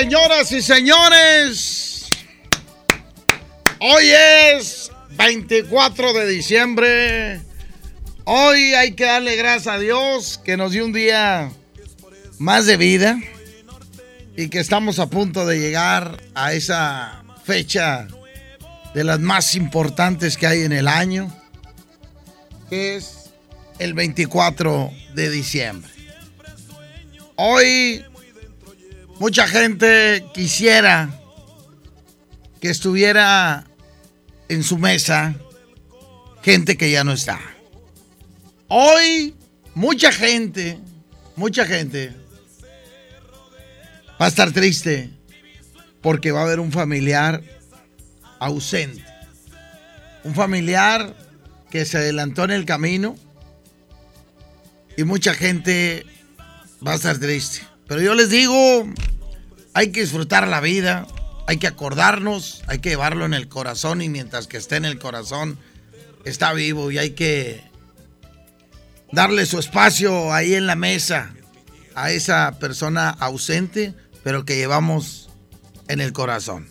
Señoras y señores. Hoy es 24 de diciembre. Hoy hay que darle gracias a Dios que nos dio un día más de vida y que estamos a punto de llegar a esa fecha de las más importantes que hay en el año, que es el 24 de diciembre. Hoy mucha gente quisiera que estuviera en su mesa gente que ya no está. Hoy mucha gente, mucha gente va a estar triste porque va a haber un familiar ausente. Un familiar que se adelantó en el camino y mucha gente va a estar triste. Pero yo les digo, hay que disfrutar la vida, hay que acordarnos, hay que llevarlo en el corazón y mientras que esté en el corazón está vivo y hay que darle su espacio ahí en la mesa a esa persona ausente, pero que llevamos en el corazón.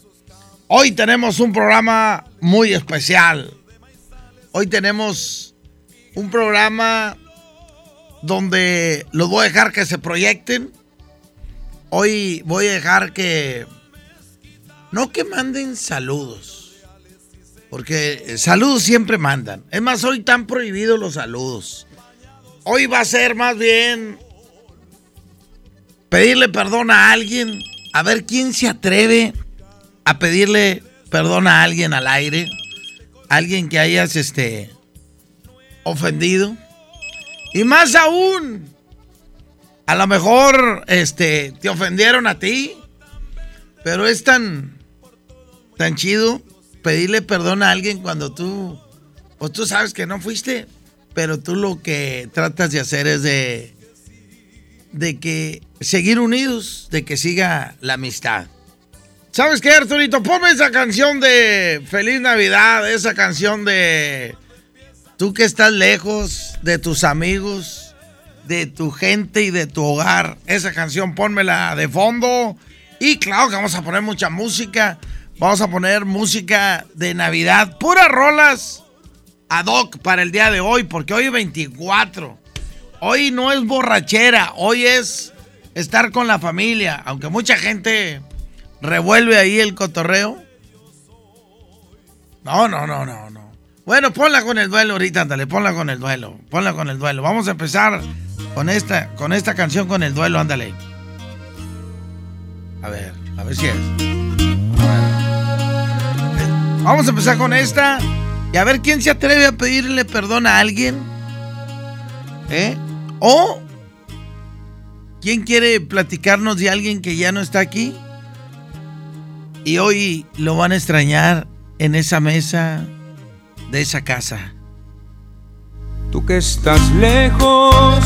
Hoy tenemos un programa muy especial. Hoy tenemos un programa donde los voy a dejar que se proyecten. Hoy voy a dejar que... No que manden saludos. Porque saludos siempre mandan. Es más, hoy están prohibidos los saludos. Hoy va a ser más bien pedirle perdón a alguien. A ver quién se atreve a pedirle perdón a alguien al aire. Alguien que hayas este ofendido. Y más aún, a lo mejor este, te ofendieron a ti, pero es tan, tan chido pedirle perdón a alguien cuando tú, pues tú sabes que no fuiste, pero tú lo que tratas de hacer es de, de que seguir unidos, de que siga la amistad. ¿Sabes qué, Arturito? Ponme esa canción de Feliz Navidad, esa canción de tú que estás lejos de tus amigos, de tu gente y de tu hogar. Esa canción pónmela de fondo. Y claro que vamos a poner mucha música. Vamos a poner música de Navidad, puras rolas ad hoc para el día de hoy, porque hoy es 24. Hoy no es borrachera, hoy es estar con la familia, aunque mucha gente revuelve ahí el cotorreo. No, no, no, no, no. Bueno, ponla con el duelo ahorita, ándale, ponla con el duelo, ponla con el duelo. Vamos a empezar con esta, con esta canción con el duelo, ándale. A ver, a ver si es. Vamos a empezar con esta y a ver quién se atreve a pedirle perdón a alguien. ¿Eh? O quién quiere platicarnos de alguien que ya no está aquí y hoy lo van a extrañar en esa mesa de esa casa. Tú que estás lejos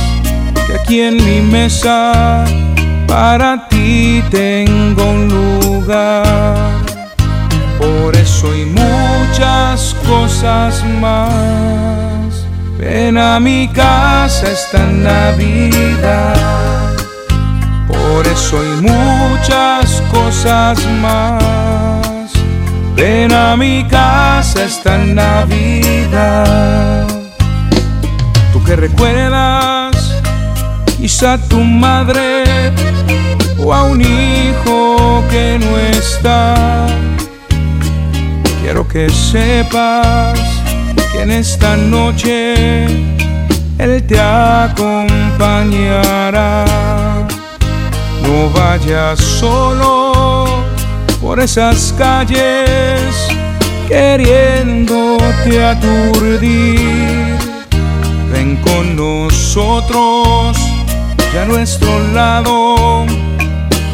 aquí en mi mesa para ti tengo un lugar. Por eso y muchas cosas más. Ven a mi casa esta Navidad. Por eso y muchas cosas más. Ven a mi casa esta Navidad. Tú que recuerdas quizá tu madre o a un hijo que no está. Quiero que sepas que en esta noche Él te acompañará. No vayas solo por esas calles queriéndote aturdir. Ven con nosotros y a nuestro lado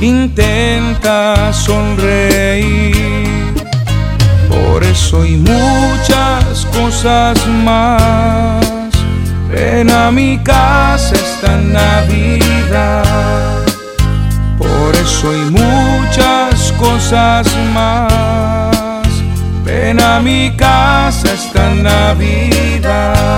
intenta sonreír. Por eso y muchas cosas más, ven a mi casa esta Navidad. Por eso y muchas cosas más, ven a mi casa esta Navidad.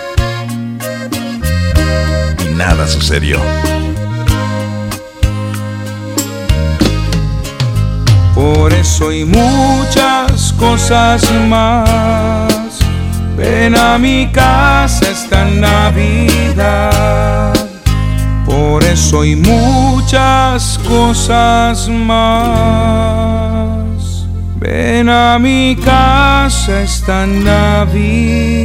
Nada sucedió. Por eso y muchas cosas más, ven a mi casa esta Navidad. Por eso y muchas cosas más, ven a mi casa esta Navidad.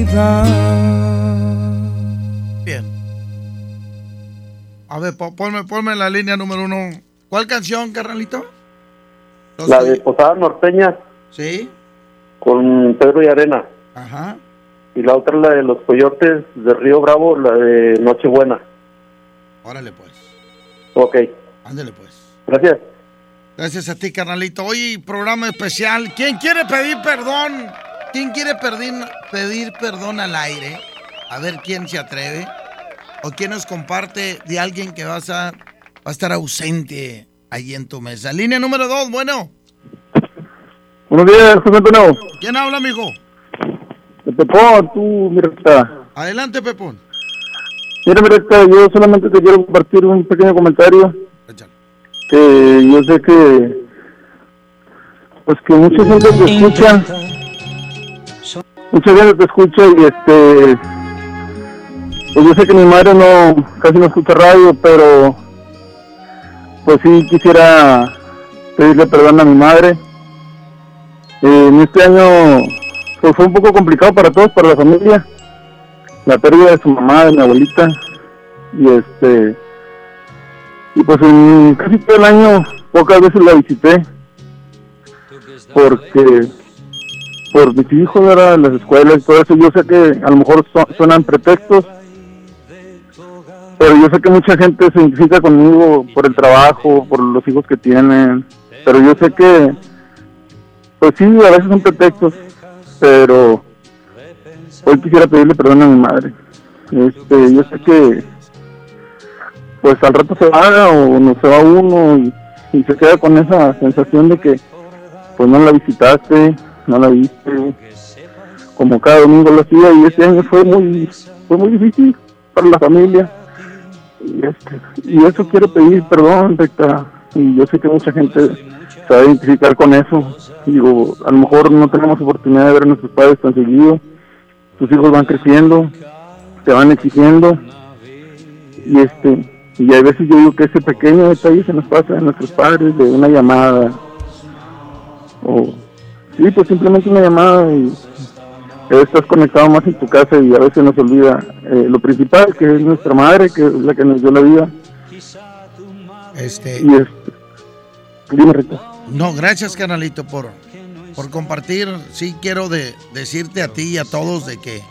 A ver, po- ponme, ponme la línea número uno. ¿Cuál canción, carnalito? Los La de Posada Norteña Sí, con Pedro y Arena. ajá. Y la otra, la de los Coyotes de Río Bravo, la de Nochebuena. Órale, pues. Ok, Ándale, pues. gracias. Gracias a ti, carnalito. Hoy programa especial. ¿Quién quiere pedir perdón? ¿Quién quiere pedir, pedir perdón al aire? A ver quién se atreve. ¿O quién nos comparte de alguien que vas a, va a estar ausente ahí en tu mesa? Línea número dos, bueno. Buenos días, José Antonio. ¿Quién habla, amigo? Pepón, tú, mi recta. Adelante, Pepón. Mira, mi recta, yo solamente te quiero compartir un pequeño comentario. Que yo sé que. Pues que mucha gente te escucha. Mucha gente te escucha y este. Pues yo sé que mi madre no. casi no escucha radio, pero. Pues sí quisiera pedirle perdón a mi madre. Eh, en este año pues fue un poco complicado para todos, para la familia. La pérdida de su mamá, de mi abuelita. Y este. Y pues en casi todo el año, pocas veces la visité. Porque. Por mis hijos, ¿verdad? Las escuelas y todo eso. Yo sé que a lo mejor su- suenan pretextos. Pero yo sé que mucha gente se identifica conmigo por el trabajo, por los hijos que tienen. Pero yo sé que pues sí, a veces son pretextos, pero hoy quisiera pedirle perdón a mi madre. Este, yo sé que pues al rato se va o no se va uno y, se queda con esa sensación de que pues no la visitaste, no la viste, como cada domingo lo hacía y este año fue muy, fue muy difícil para la familia. Y, este, y eso quiero pedir perdón, Recta, y yo sé que mucha gente se va a identificar con eso. Digo, a lo mejor no tenemos oportunidad de ver a nuestros padres tan seguido. Tus hijos van creciendo, te van exigiendo. Y este y hay veces yo digo que ese pequeño detalle se nos pasa a nuestros padres de una llamada. O sí, pues simplemente una llamada y estás conectado más en tu casa y a veces nos olvida eh, lo principal, que es nuestra madre, que es la que nos dio la vida. Este, Y es, dime, Rita. no, gracias, carnalito, por, por compartir. Sí, quiero de, decirte a ti y a todos de que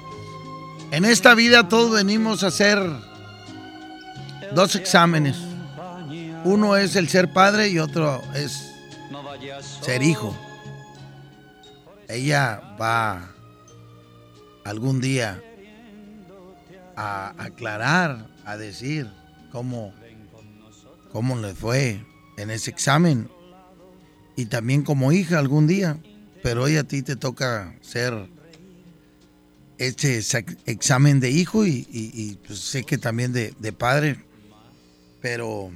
en esta vida todos venimos a hacer dos exámenes. Uno es el ser padre y otro es ser hijo. Ella va algún día a aclarar, a decir cómo, cómo le fue en ese examen. Y también como hija algún día. Pero hoy a ti te toca ser este ex- examen de hijo y, pues, sé que también de, de padre. Pero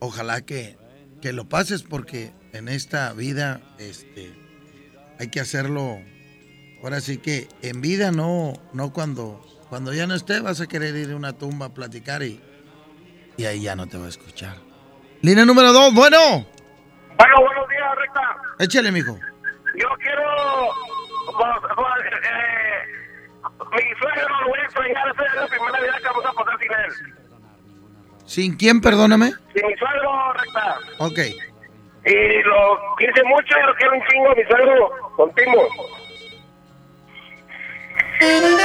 ojalá que, que lo pases porque en esta vida este, hay que hacerlo. Ahora sí que en vida no, no cuando, cuando ya no esté vas a querer ir a una tumba a platicar y, y ahí ya no te va a escuchar. Línea número dos, bueno, Bueno, buenos días, Recta. échale, mijo. Yo quiero. pues, pues, eh, mi suegro lo voy a extrañar. Esa es la primera Navidad que vamos a pasar sin él. ¿Sin quién, perdóname? Sin mi suegro, Recta. Ok. Y lo quise mucho y lo quiero un chingo, mi suegro. Contigo. Thank you.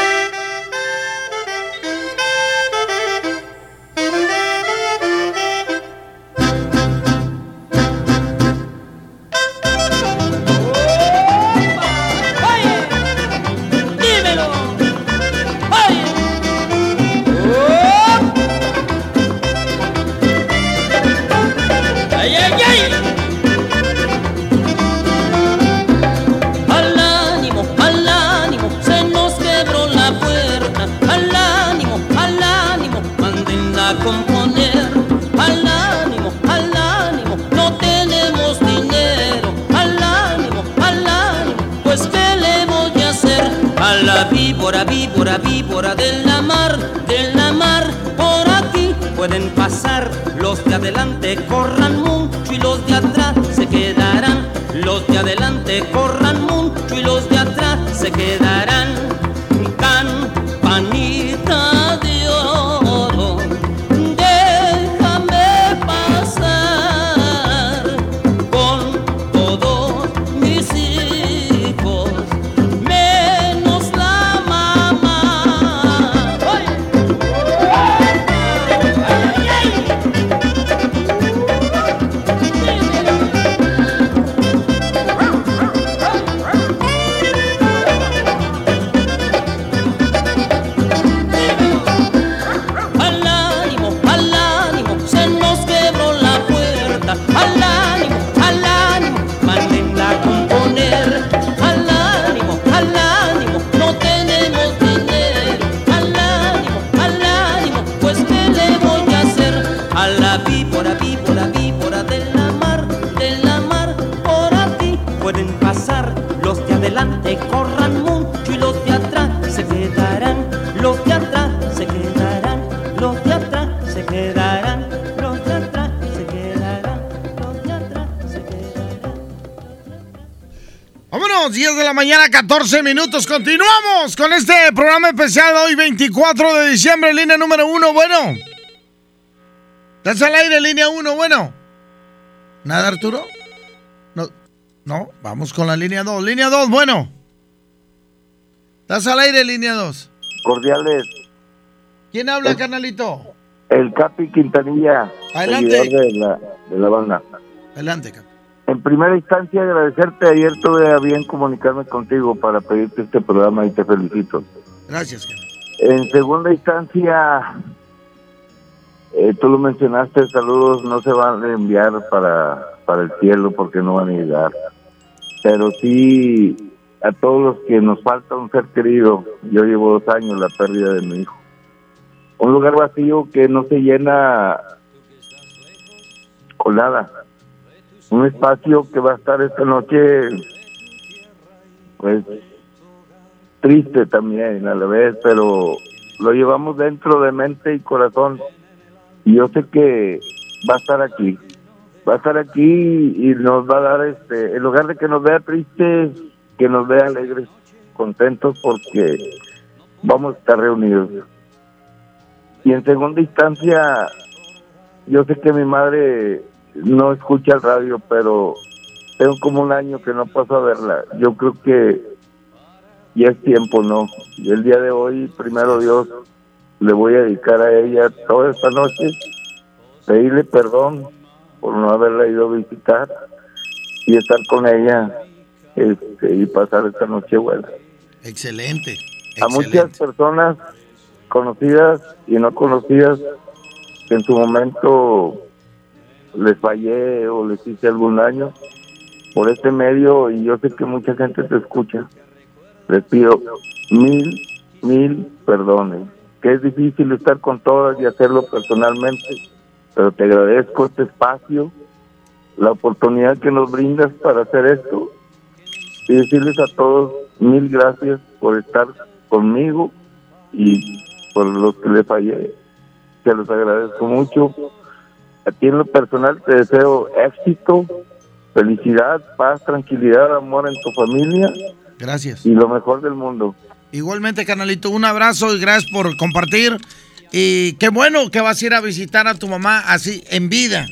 14 minutos. Continuamos con este programa especial de hoy, 24 de diciembre, línea número 1. Bueno, ¿estás al aire, línea 1? Bueno, ¿nada, Arturo? No, no, vamos con la línea 2. Línea 2, bueno, ¿estás al aire, línea 2? Cordiales, ¿Quién habla, carnalito? el Capi Quintanilla, Adelante. de la, de la banda. Adelante, Cap. Primera instancia, agradecerte. Ayer tuve a bien comunicarme contigo para pedirte este programa y te felicito. Gracias. En segunda instancia, eh, tú lo mencionaste, saludos no se van a enviar para, para el cielo porque no van a llegar. Pero sí a todos los que nos falta un ser querido. Yo llevo dos años la pérdida de mi hijo. Un lugar vacío que no se llena con nada. Un espacio que va a estar esta noche, pues triste también a la vez, pero lo llevamos dentro de mente y corazón. Y yo sé que va a estar aquí. Va a estar aquí y nos va a dar, este, en lugar de que nos vea tristes, que nos vea alegres. contentos porque vamos a estar reunidos. Y en segunda instancia, yo sé que mi madre no escucha el radio, pero tengo como un año que no paso a verla. Yo creo que ya es tiempo, ¿no? Y el día de hoy, primero Dios, le voy a dedicar a ella toda esta noche, pedirle perdón por no haberla ido a visitar y estar con ella este, y pasar esta noche buena. Excelente. A muchas personas conocidas y no conocidas que en su momento les fallé o les hice algún daño por este medio y yo sé que mucha gente te escucha. Les pido mil, mil perdones. Que es difícil estar con todas y hacerlo personalmente, pero te agradezco este espacio, la oportunidad que nos brindas para hacer esto y decirles a todos mil gracias por estar conmigo y por los que le fallé. Te los agradezco mucho. A ti en lo personal te deseo éxito, felicidad, paz, tranquilidad, amor en tu familia Gracias. y lo mejor del mundo. Igualmente, canalito, un abrazo y gracias por compartir. Y qué bueno que vas a ir a visitar a tu mamá así, en vida.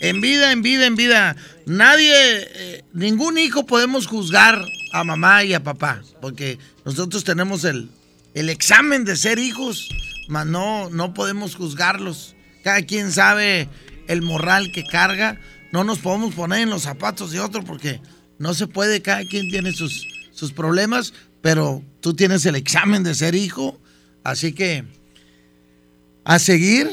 En vida, en vida, en vida. Nadie, eh, ningún hijo podemos juzgar a mamá y a papá, porque nosotros tenemos el, el examen de ser hijos, mas no, no podemos juzgarlos. Cada quien sabe el moral que carga. No nos podemos poner en los zapatos de otro porque no se puede, cada quien tiene sus, sus problemas, pero tú tienes el examen de ser hijo, así que a seguir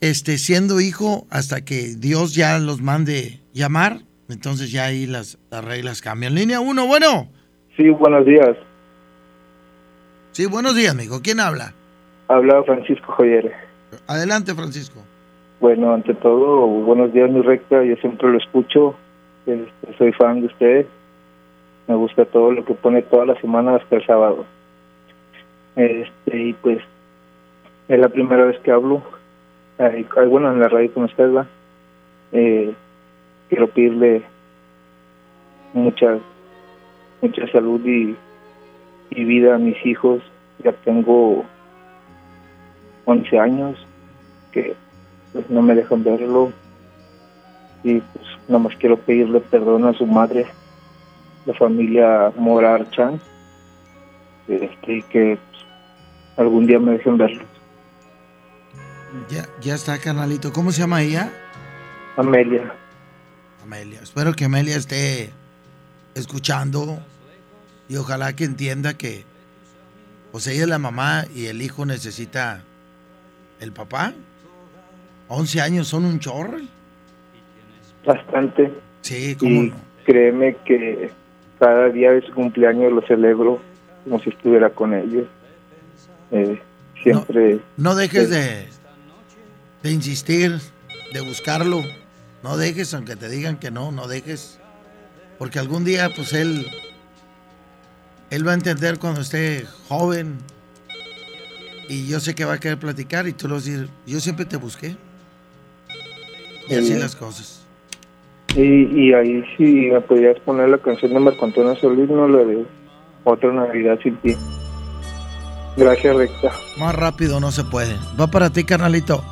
este, siendo hijo hasta que Dios ya los mande llamar, entonces ya ahí las, las reglas cambian. Línea 1, bueno. Sí, buenos días. Sí, buenos días, amigo. ¿Quién habla? Habla Francisco Joyere. Adelante, Francisco. Bueno, ante todo, buenos días, mi recta. Yo siempre lo escucho. Este, soy fan de usted. Me gusta todo lo que pone toda la semana hasta el sábado. Este, y pues, es la primera vez que hablo. Bueno, en la radio con usted, va. Eh, quiero pedirle mucha, mucha salud y, y vida a mis hijos. Ya tengo 11 años que pues no me dejan verlo y pues nada más quiero pedirle perdón a su madre, la familia Morar Chan, este, y que pues, algún día me dejen verlo. Ya, ya está, canalito. ¿Cómo se llama ella? Amelia. Amelia. Espero que Amelia esté escuchando y ojalá que entienda que pues ella es la mamá y el hijo necesita el papá. 11 años son un chorro. Bastante. Sí, cómo Y no. créeme que cada día de su cumpleaños lo celebro como si estuviera con ellos. Eh, siempre... No dejes de, de insistir, de buscarlo. No dejes, aunque te digan que no, no dejes. Porque algún día, pues él, él va a entender cuando esté joven. Y yo sé que va a querer platicar y tú le vas a decir, yo siempre te busqué. Y así Sí. las cosas. Y, y ahí sí me podrías poner la canción de Marco Antonio Solís, no la de Otra Navidad sin ti. Gracias, Recta. Más rápido no se puede. Va para ti, carnalito.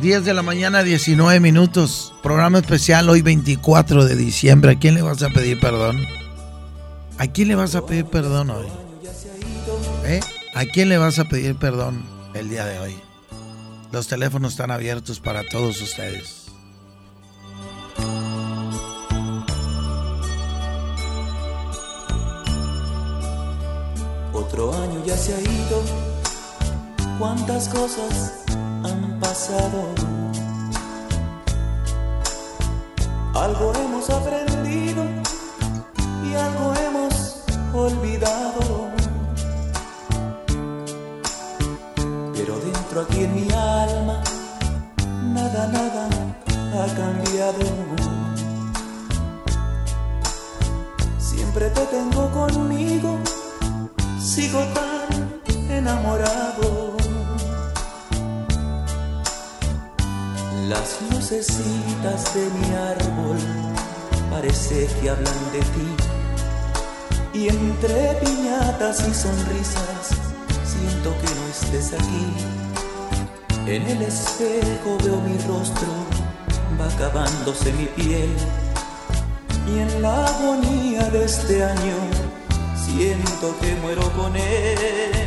10 de la mañana, 19 minutos. Programa especial hoy 24 de diciembre. ¿A quién le vas a pedir perdón? ¿A quién le vas a pedir perdón hoy? ¿Eh? ¿A quién le vas a pedir perdón el día de hoy? Los teléfonos están abiertos para todos ustedes. Otro año ya se ha ido, cuántas cosas han pasado. Algo hemos aprendido y algo hemos olvidado. Pero dentro aquí en mi cambiado. Siempre te tengo conmigo sigo tan enamorado. Las lucecitas de mi árbol parece que hablan de ti Y entre piñatas y sonrisas siento que no estés aquí. En el espejo veo mi rostro, va acabándose mi piel. Y en la agonía de este año siento que muero con él.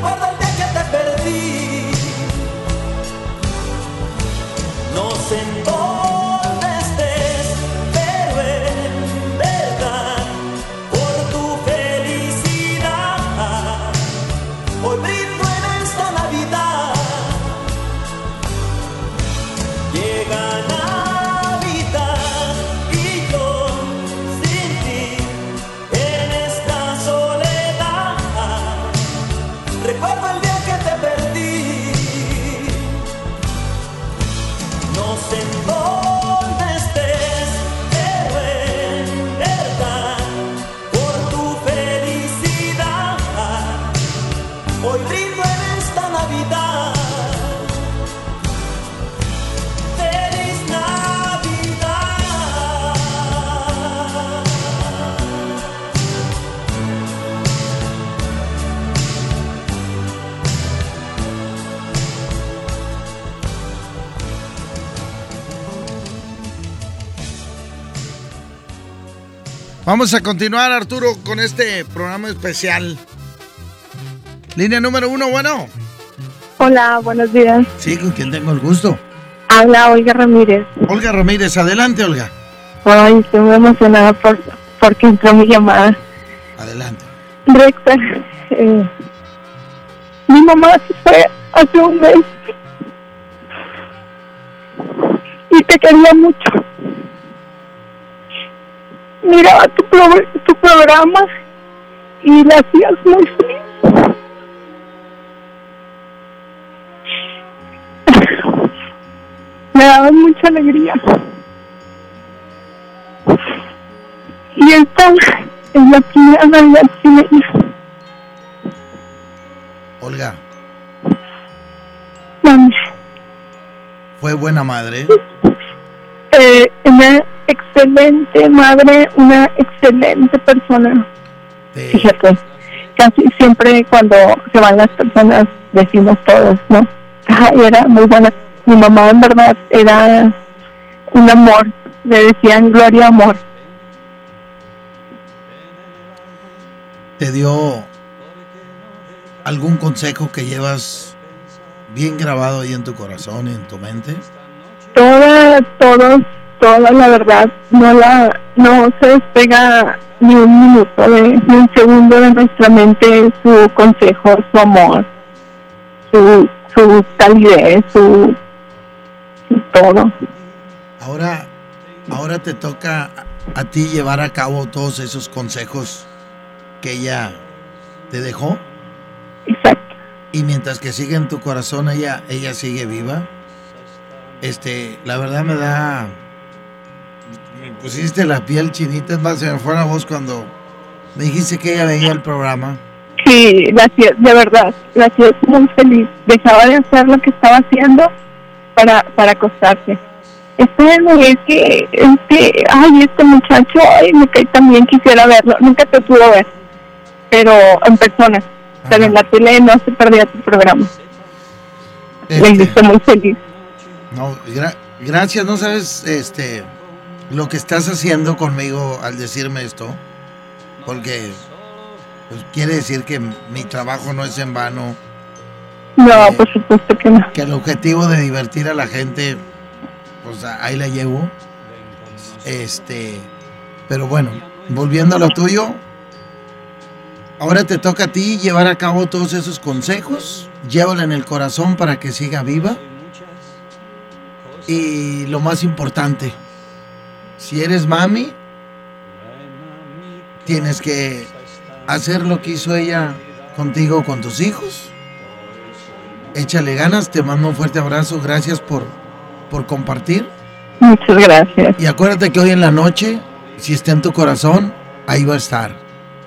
Recuerda Vamos a continuar, Arturo, con este programa especial. Línea número uno, bueno. Hola, buenos días. Sí, con quien tengo el gusto. Habla Olga Ramírez. Olga Ramírez, adelante, Olga. Ay, estoy muy emocionada por, porque entró mi llamada. Adelante. Recta, eh, mi mamá se fue hace un mes y te quería mucho. Miraba tu, pro- tu programa y la hacías muy feliz. Me daba mucha alegría. Y esta es la primera Navidad sin ella. Olga, Mami, fue buena madre. Eh, una excelente madre, una excelente persona. Fíjate, casi siempre cuando se van las personas decimos todos, ¿no? Ay, era muy buena. Mi mamá en verdad era un amor, le decían gloria amor. ¿Te dio algún consejo que llevas bien grabado ahí en tu corazón y en tu mente? Toda, todos, toda la verdad, no la, no se despega ni un minuto, de, ni un segundo de nuestra mente su consejo, su amor, su, su calidez, su, su todo. Ahora, ahora te toca a ti llevar a cabo todos esos consejos que ella te dejó. Exacto. Y mientras que sigue en tu corazón, ella, ella sigue viva. Este, la verdad me da. Me pusiste la piel chinita, es más, se me fue la voz cuando me dijiste que ella veía el programa. Sí, la hacía- de verdad, la hacía muy feliz. Dejaba de hacer lo que estaba haciendo para, para acostarse. Espérame, es que, es que, ay, este muchacho, ay, me cae también, quisiera verlo. Nunca te pudo ver, pero en persona. Pero en la tele no se perdía tu programa. Este. Hiciste muy feliz. No, gra- gracias, no sabes este lo que estás haciendo conmigo al decirme esto, porque pues, quiere decir que mi trabajo no es en vano, No, por supuesto que no. que el objetivo de divertir a la gente, pues ahí la llevo. Este, pero bueno, volviendo a lo tuyo, ahora te toca a ti llevar a cabo todos esos consejos, llévala en el corazón para que siga viva. Y lo más importante, si eres mami, tienes que hacer lo que hizo ella contigo, con tus hijos. Échale ganas, te mando un fuerte abrazo, gracias por, por compartir. Muchas gracias. Y acuérdate que hoy en la noche, si está en tu corazón, ahí va a estar.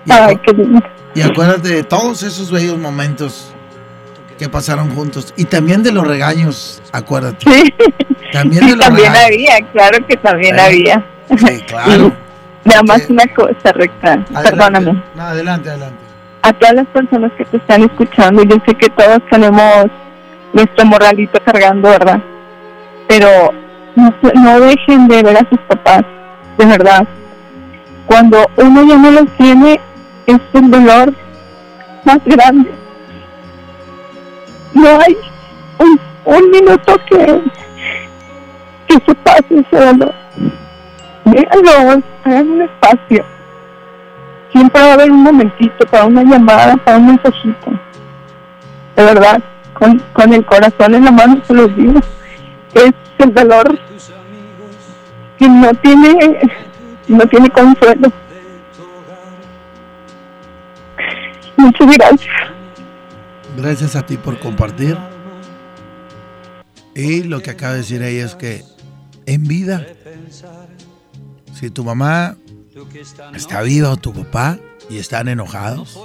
Y, Ay, acu- qué lindo. y acuérdate de todos esos bellos momentos que pasaron juntos. Y también de los regaños, acuérdate. También de Sí, los también regaños. había, claro que también había. Sí, claro. Nada más una cosa, recta. Perdóname. No, adelante, adelante. A todas las personas que te están escuchando, yo sé que todos tenemos nuestro morralito cargando, ¿verdad? Pero no, no dejen de ver a sus papás, de verdad. Cuando uno ya no los tiene, es el dolor más grande. No hay un, un minuto que, que se pase ese dolor. Véanlo, hagan un espacio. Siempre va a haber un momentito para una llamada, para un mensajito. De verdad, con, con el corazón en la mano se los digo. Es el dolor que no tiene, no tiene consuelo. Muchas gracias. Gracias a ti por compartir. Y lo que acaba de decir ella es que en vida, si tu mamá está viva o tu papá y están enojados,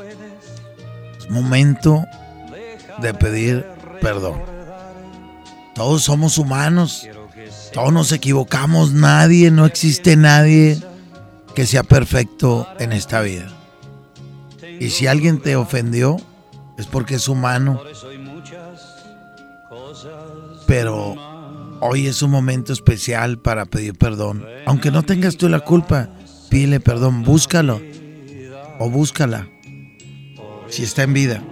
es momento de pedir perdón. Todos somos humanos, todos nos equivocamos, nadie, no existe nadie que sea perfecto en esta vida. Y si alguien te ofendió, es porque es humano. Pero hoy es un momento especial para pedir perdón. Aunque no tengas tú la culpa, pídele perdón, búscalo o búscala si está en vida.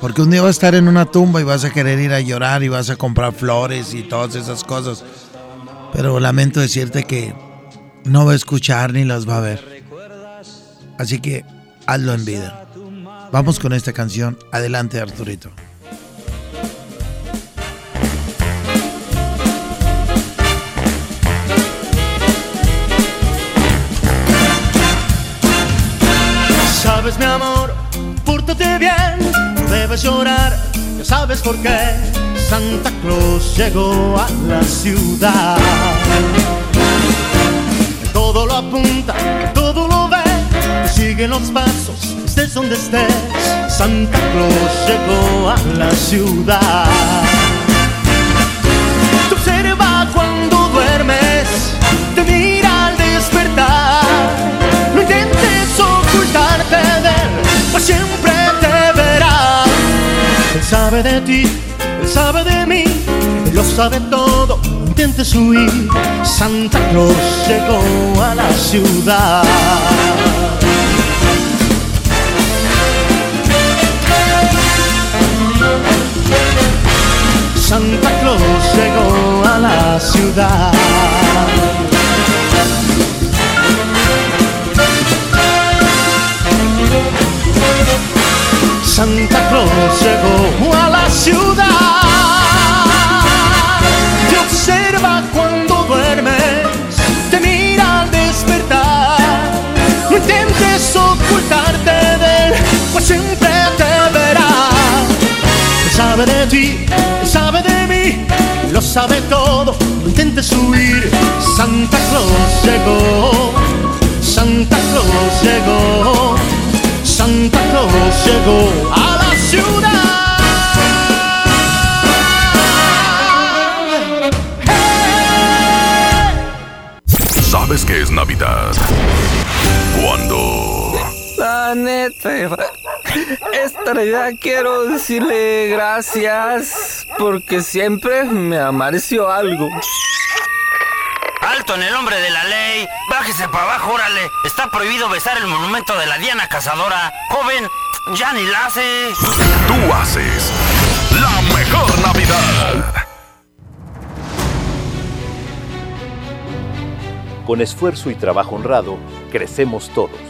Porque un día va a estar en una tumba y vas a querer ir a llorar y vas a comprar flores y todas esas cosas. Pero lamento decirte que no va a escuchar ni las va a ver. Así que hazlo en vida. Vamos con esta canción. Adelante, Arturito. Sabes, mi amor, pórtate bien, no debes llorar, ya sabes por qué. Santa Claus llegó a la ciudad. Todo lo apunta, todo lo ve, sigue los pasos, donde estés. Santa Claus llegó a la ciudad. Te observa cuando duermes, te mira al despertar. No intentes ocultarte de él, pues siempre te verá. Él sabe de ti, él sabe de mí, él lo sabe todo. No intentes huir, Santa Claus llegó a la ciudad. Santa Claus llegó a la ciudad. Santa Claus llegó a la ciudad. Sabe de ti, sabe de mí, lo sabe todo, no intentes huir. Santa Claus llegó, Santa Claus llegó, Santa Claus llegó a la ciudad. ¿Sabes qué es Navidad? Cuando... La neta, esta Navidad quiero decirle gracias porque siempre me amareció algo. Alto en el nombre de la ley. Bájese para abajo, órale. Está prohibido besar el monumento de la Diana Cazadora. Joven, ya ni la hace. Tú haces la mejor Navidad. Con esfuerzo y trabajo honrado, crecemos todos.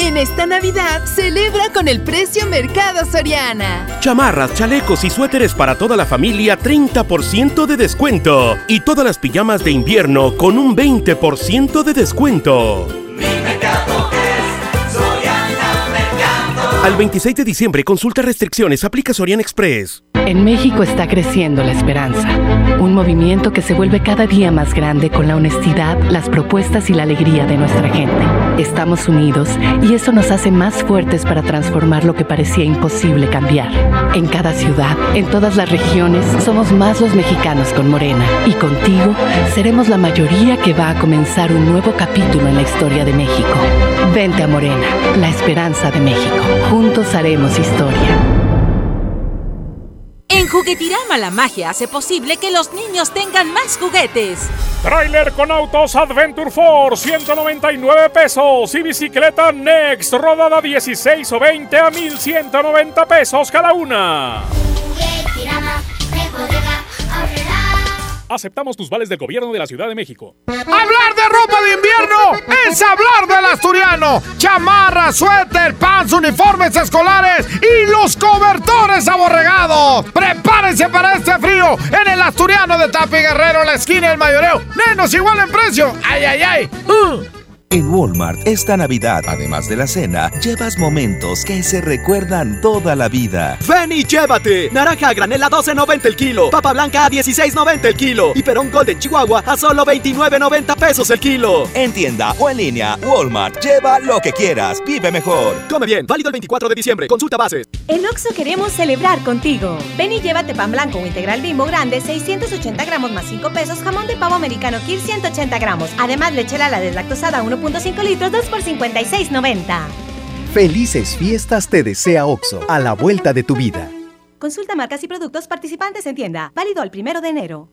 En esta Navidad, celebra con el precio Mercado Soriana. Chamarras, chalecos y suéteres para toda la familia, 30% de descuento. Y todas las pijamas de invierno con un 20% de descuento. Al 26 de diciembre, consulta restricciones, aplica Sorian Express. En México está creciendo la esperanza, un movimiento que se vuelve cada día más grande con la honestidad, las propuestas y la alegría de nuestra gente. Estamos unidos y eso nos hace más fuertes para transformar lo que parecía imposible cambiar. En cada ciudad, en todas las regiones, somos más los mexicanos con Morena y contigo seremos la mayoría que va a comenzar un nuevo capítulo en la historia de México. Vente a Morena, la esperanza de México. Juntos haremos historia. En Juguetirama la magia hace posible que los niños tengan más juguetes. Trailer con autos Adventure Force, 199 pesos. Y bicicleta Next, rodada 16 o 20 a 1190 pesos cada una. Aceptamos tus vales del gobierno de la Ciudad de México. Hablar de ropa de invierno es hablar del asturiano. Chamarra, suéter, pants, uniformes escolares y los cobertores aborregados. Prepárense para este frío en el asturiano de Tapi Guerrero, la esquina del mayoreo. Menos igual en precio. ¡Ay, ay, ay! Uh. En Walmart esta Navidad, además de la cena, llevas momentos que se recuerdan toda la vida. Ven y llévate. Naranja a granel a 12.90 el kilo. Papa blanca a 16.90 el kilo. Y perón Golden Chihuahua a solo 29.90 pesos el kilo. En tienda o en línea, Walmart. Lleva lo que quieras. Vive mejor. Come bien. Válido el 24 de diciembre. Consulta bases. En Oxo queremos celebrar contigo. Ven y llévate pan blanco o integral bimbo grande, 680 gramos más 5 pesos. Jamón de pavo americano Kir 180 gramos. Además, leche la deslactosada 1.5 litros, 2 por 56.90. Felices fiestas te desea Oxo, a la vuelta de tu vida. Consulta marcas y productos participantes en tienda. Válido el primero de enero.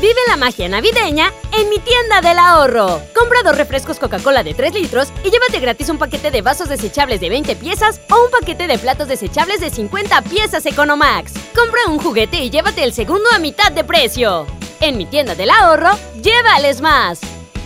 Vive la magia navideña en mi tienda del ahorro. Compra dos refrescos Coca-Cola de 3 litros y llévate gratis un paquete de vasos desechables de 20 piezas o un paquete de platos desechables de 50 piezas Economax. Compra un juguete y llévate el segundo a mitad de precio. En mi tienda del ahorro, llévales más.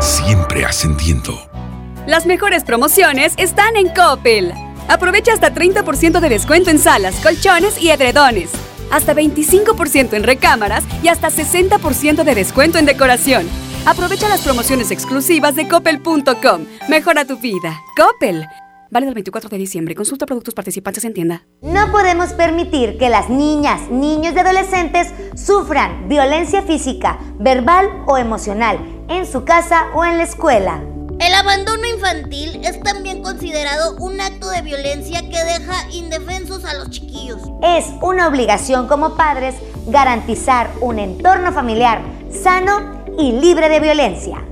Siempre ascendiendo. Las mejores promociones están en Coppel. Aprovecha hasta 30% de descuento en salas, colchones y edredones. Hasta 25% en recámaras y hasta 60% de descuento en decoración. Aprovecha las promociones exclusivas de coppel.com. Mejora tu vida. Coppel. Válido el 24 de diciembre. Consulta productos participantes en tienda. No podemos permitir que las niñas, niños y adolescentes sufran violencia física, verbal o emocional en su casa o en la escuela. El abandono infantil es también considerado un acto de violencia que deja indefensos a los chiquillos. Es una obligación como padres garantizar un entorno familiar sano y libre de violencia.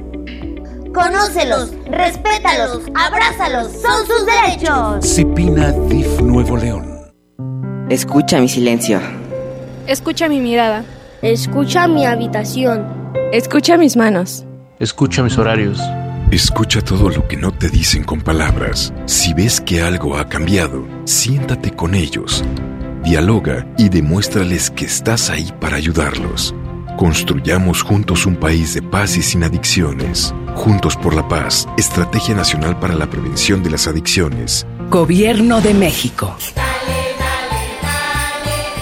Conócelos, respétalos, abrázalos, son sus derechos. Cipina DIF Nuevo León. Escucha mi silencio. Escucha mi mirada. Escucha mi habitación. Escucha mis manos. Escucha mis horarios. Escucha todo lo que no te dicen con palabras. Si ves que algo ha cambiado, siéntate con ellos. Dialoga y demuéstrales que estás ahí para ayudarlos. Construyamos juntos un país de paz y sin adicciones. Juntos por la paz, Estrategia Nacional para la Prevención de las Adicciones. Gobierno de México.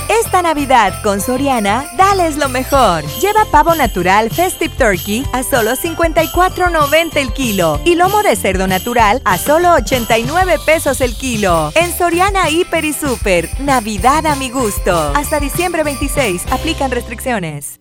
Esta Navidad con Soriana, dales lo mejor. Lleva pavo natural Festive Turkey a solo 54.90 el kilo y lomo de cerdo natural a solo 89 pesos el kilo. En Soriana Hiper y Super, Navidad a mi gusto. Hasta diciembre 26, aplican restricciones.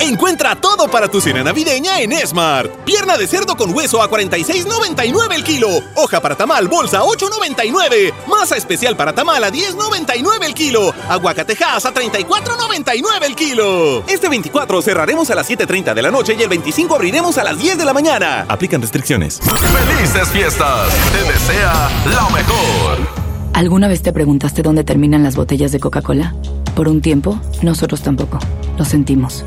Encuentra todo para tu cena navideña en Smart. Pierna de cerdo con hueso a 46.99 el kilo. Hoja para tamal bolsa a 8.99. Masa especial para tamal a 10.99 el kilo. Aguacatejas a 34.99 el kilo. Este 24 cerraremos a las 7.30 de la noche y el 25 abriremos a las 10 de la mañana. Aplican restricciones. ¡Felices fiestas! Te desea lo mejor. ¿Alguna vez te preguntaste dónde terminan las botellas de Coca-Cola? Por un tiempo, nosotros tampoco. Lo sentimos.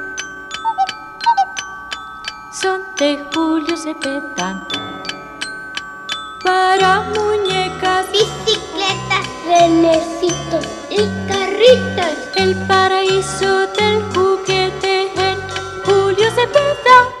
son de Julio Cepeda. Para muñecas, bicicletas, renecitos y carritas. El paraíso del juguete en Julio Cepeda.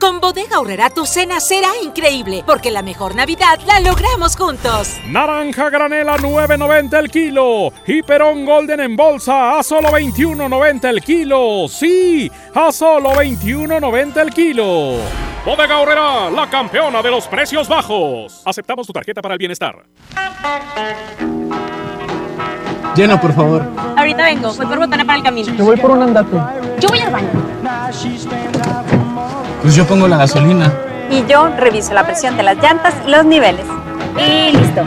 Con Bodega Aurrera tu cena será increíble, porque la mejor Navidad la logramos juntos. Naranja granela 9.90 el kilo y Perón Golden en bolsa a solo 21.90 el kilo. Sí, a solo 21.90 el kilo. Bodega Aurrera, la campeona de los precios bajos. Aceptamos tu tarjeta para el bienestar. Llena, por favor. Ahorita vengo, voy por botana para el camino. Yo voy por un andate. Yo voy al baño. Pues yo pongo la gasolina. Y yo reviso la presión de las llantas y los niveles. Y listo.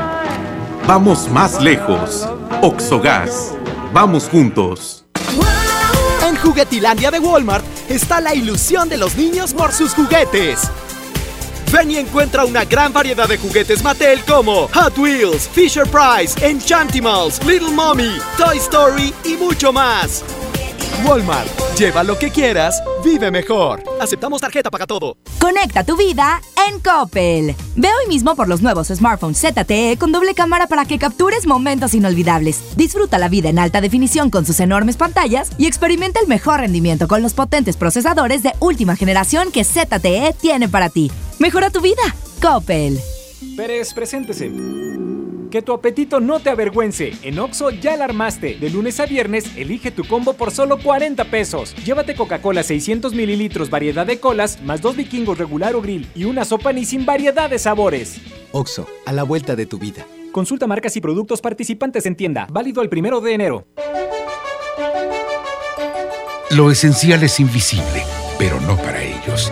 Vamos más lejos. Oxogas. Vamos juntos. En Juguetilandia de Walmart está la ilusión de los niños por sus juguetes. Ven y encuentra una gran variedad de juguetes Mattel como Hot Wheels, Fisher Price, Enchantimals, Little Mommy, Toy Story y mucho más. Walmart, lleva lo que quieras, vive mejor. Aceptamos tarjeta para todo. Conecta tu vida en Coppel. Ve hoy mismo por los nuevos smartphones ZTE con doble cámara para que captures momentos inolvidables. Disfruta la vida en alta definición con sus enormes pantallas y experimenta el mejor rendimiento con los potentes procesadores de última generación que ZTE tiene para ti. Mejora tu vida. Coppel. Pérez, preséntese. Que tu apetito no te avergüence. En Oxo ya la armaste. De lunes a viernes, elige tu combo por solo 40 pesos. Llévate Coca-Cola 600 mililitros, variedad de colas, más dos vikingos regular o grill y una sopa ni sin variedad de sabores. Oxo, a la vuelta de tu vida. Consulta marcas y productos participantes en tienda. Válido el primero de enero. Lo esencial es invisible, pero no para ellos.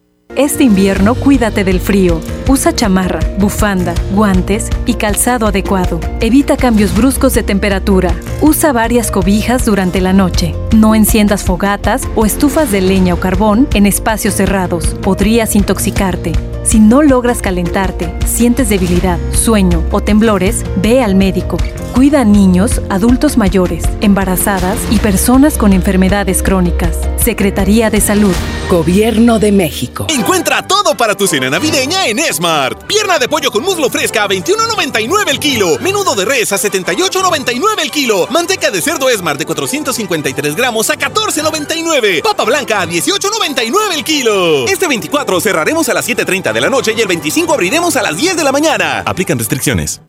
Este invierno cuídate del frío. Usa chamarra, bufanda, guantes y calzado adecuado. Evita cambios bruscos de temperatura. Usa varias cobijas durante la noche. No enciendas fogatas o estufas de leña o carbón en espacios cerrados. Podrías intoxicarte. Si no logras calentarte, sientes debilidad, sueño o temblores, ve al médico. Cuida a niños, adultos mayores, embarazadas y personas con enfermedades crónicas. Secretaría de Salud. Gobierno de México. Encuentra todo para tu cena navideña en Smart. Pierna de pollo con muslo fresca a 21.99 el kilo. Menudo de res a 78.99 el kilo. Manteca de cerdo Smart de 453 gramos a 14.99. Papa blanca a 18.99 el kilo. Este 24 cerraremos a las 7.30 de la noche y el 25 abriremos a las 10 de la mañana. Aplican restricciones.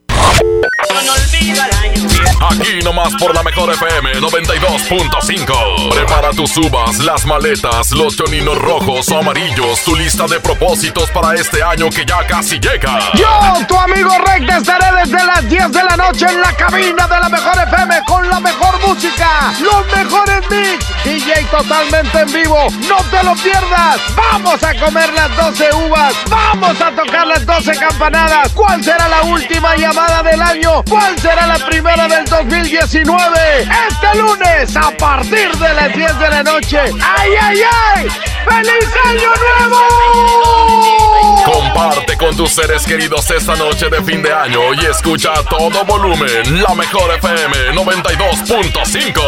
Aquí nomás por la mejor FM 92.5. Prepara tus uvas, las maletas, los choninos rojos o amarillos, tu lista de propósitos para este año que ya casi llega. Yo, tu amigo Recta, estaré desde las 10 de la noche en la cabina de la mejor FM con la mejor música, los mejores mix, DJ totalmente en vivo. No te lo pierdas. Vamos a comer las 12 uvas. Vamos a tocar las 12 campanadas. ¿Cuál será la última llamada del año? ¿Cuál será la primera del 2019? Este lunes a partir de las 10 de la noche. ¡Ay, ay, ay! ¡Feliz año nuevo! Comparte con tus seres queridos esta noche de fin de año y escucha a todo volumen la mejor FM 92.5.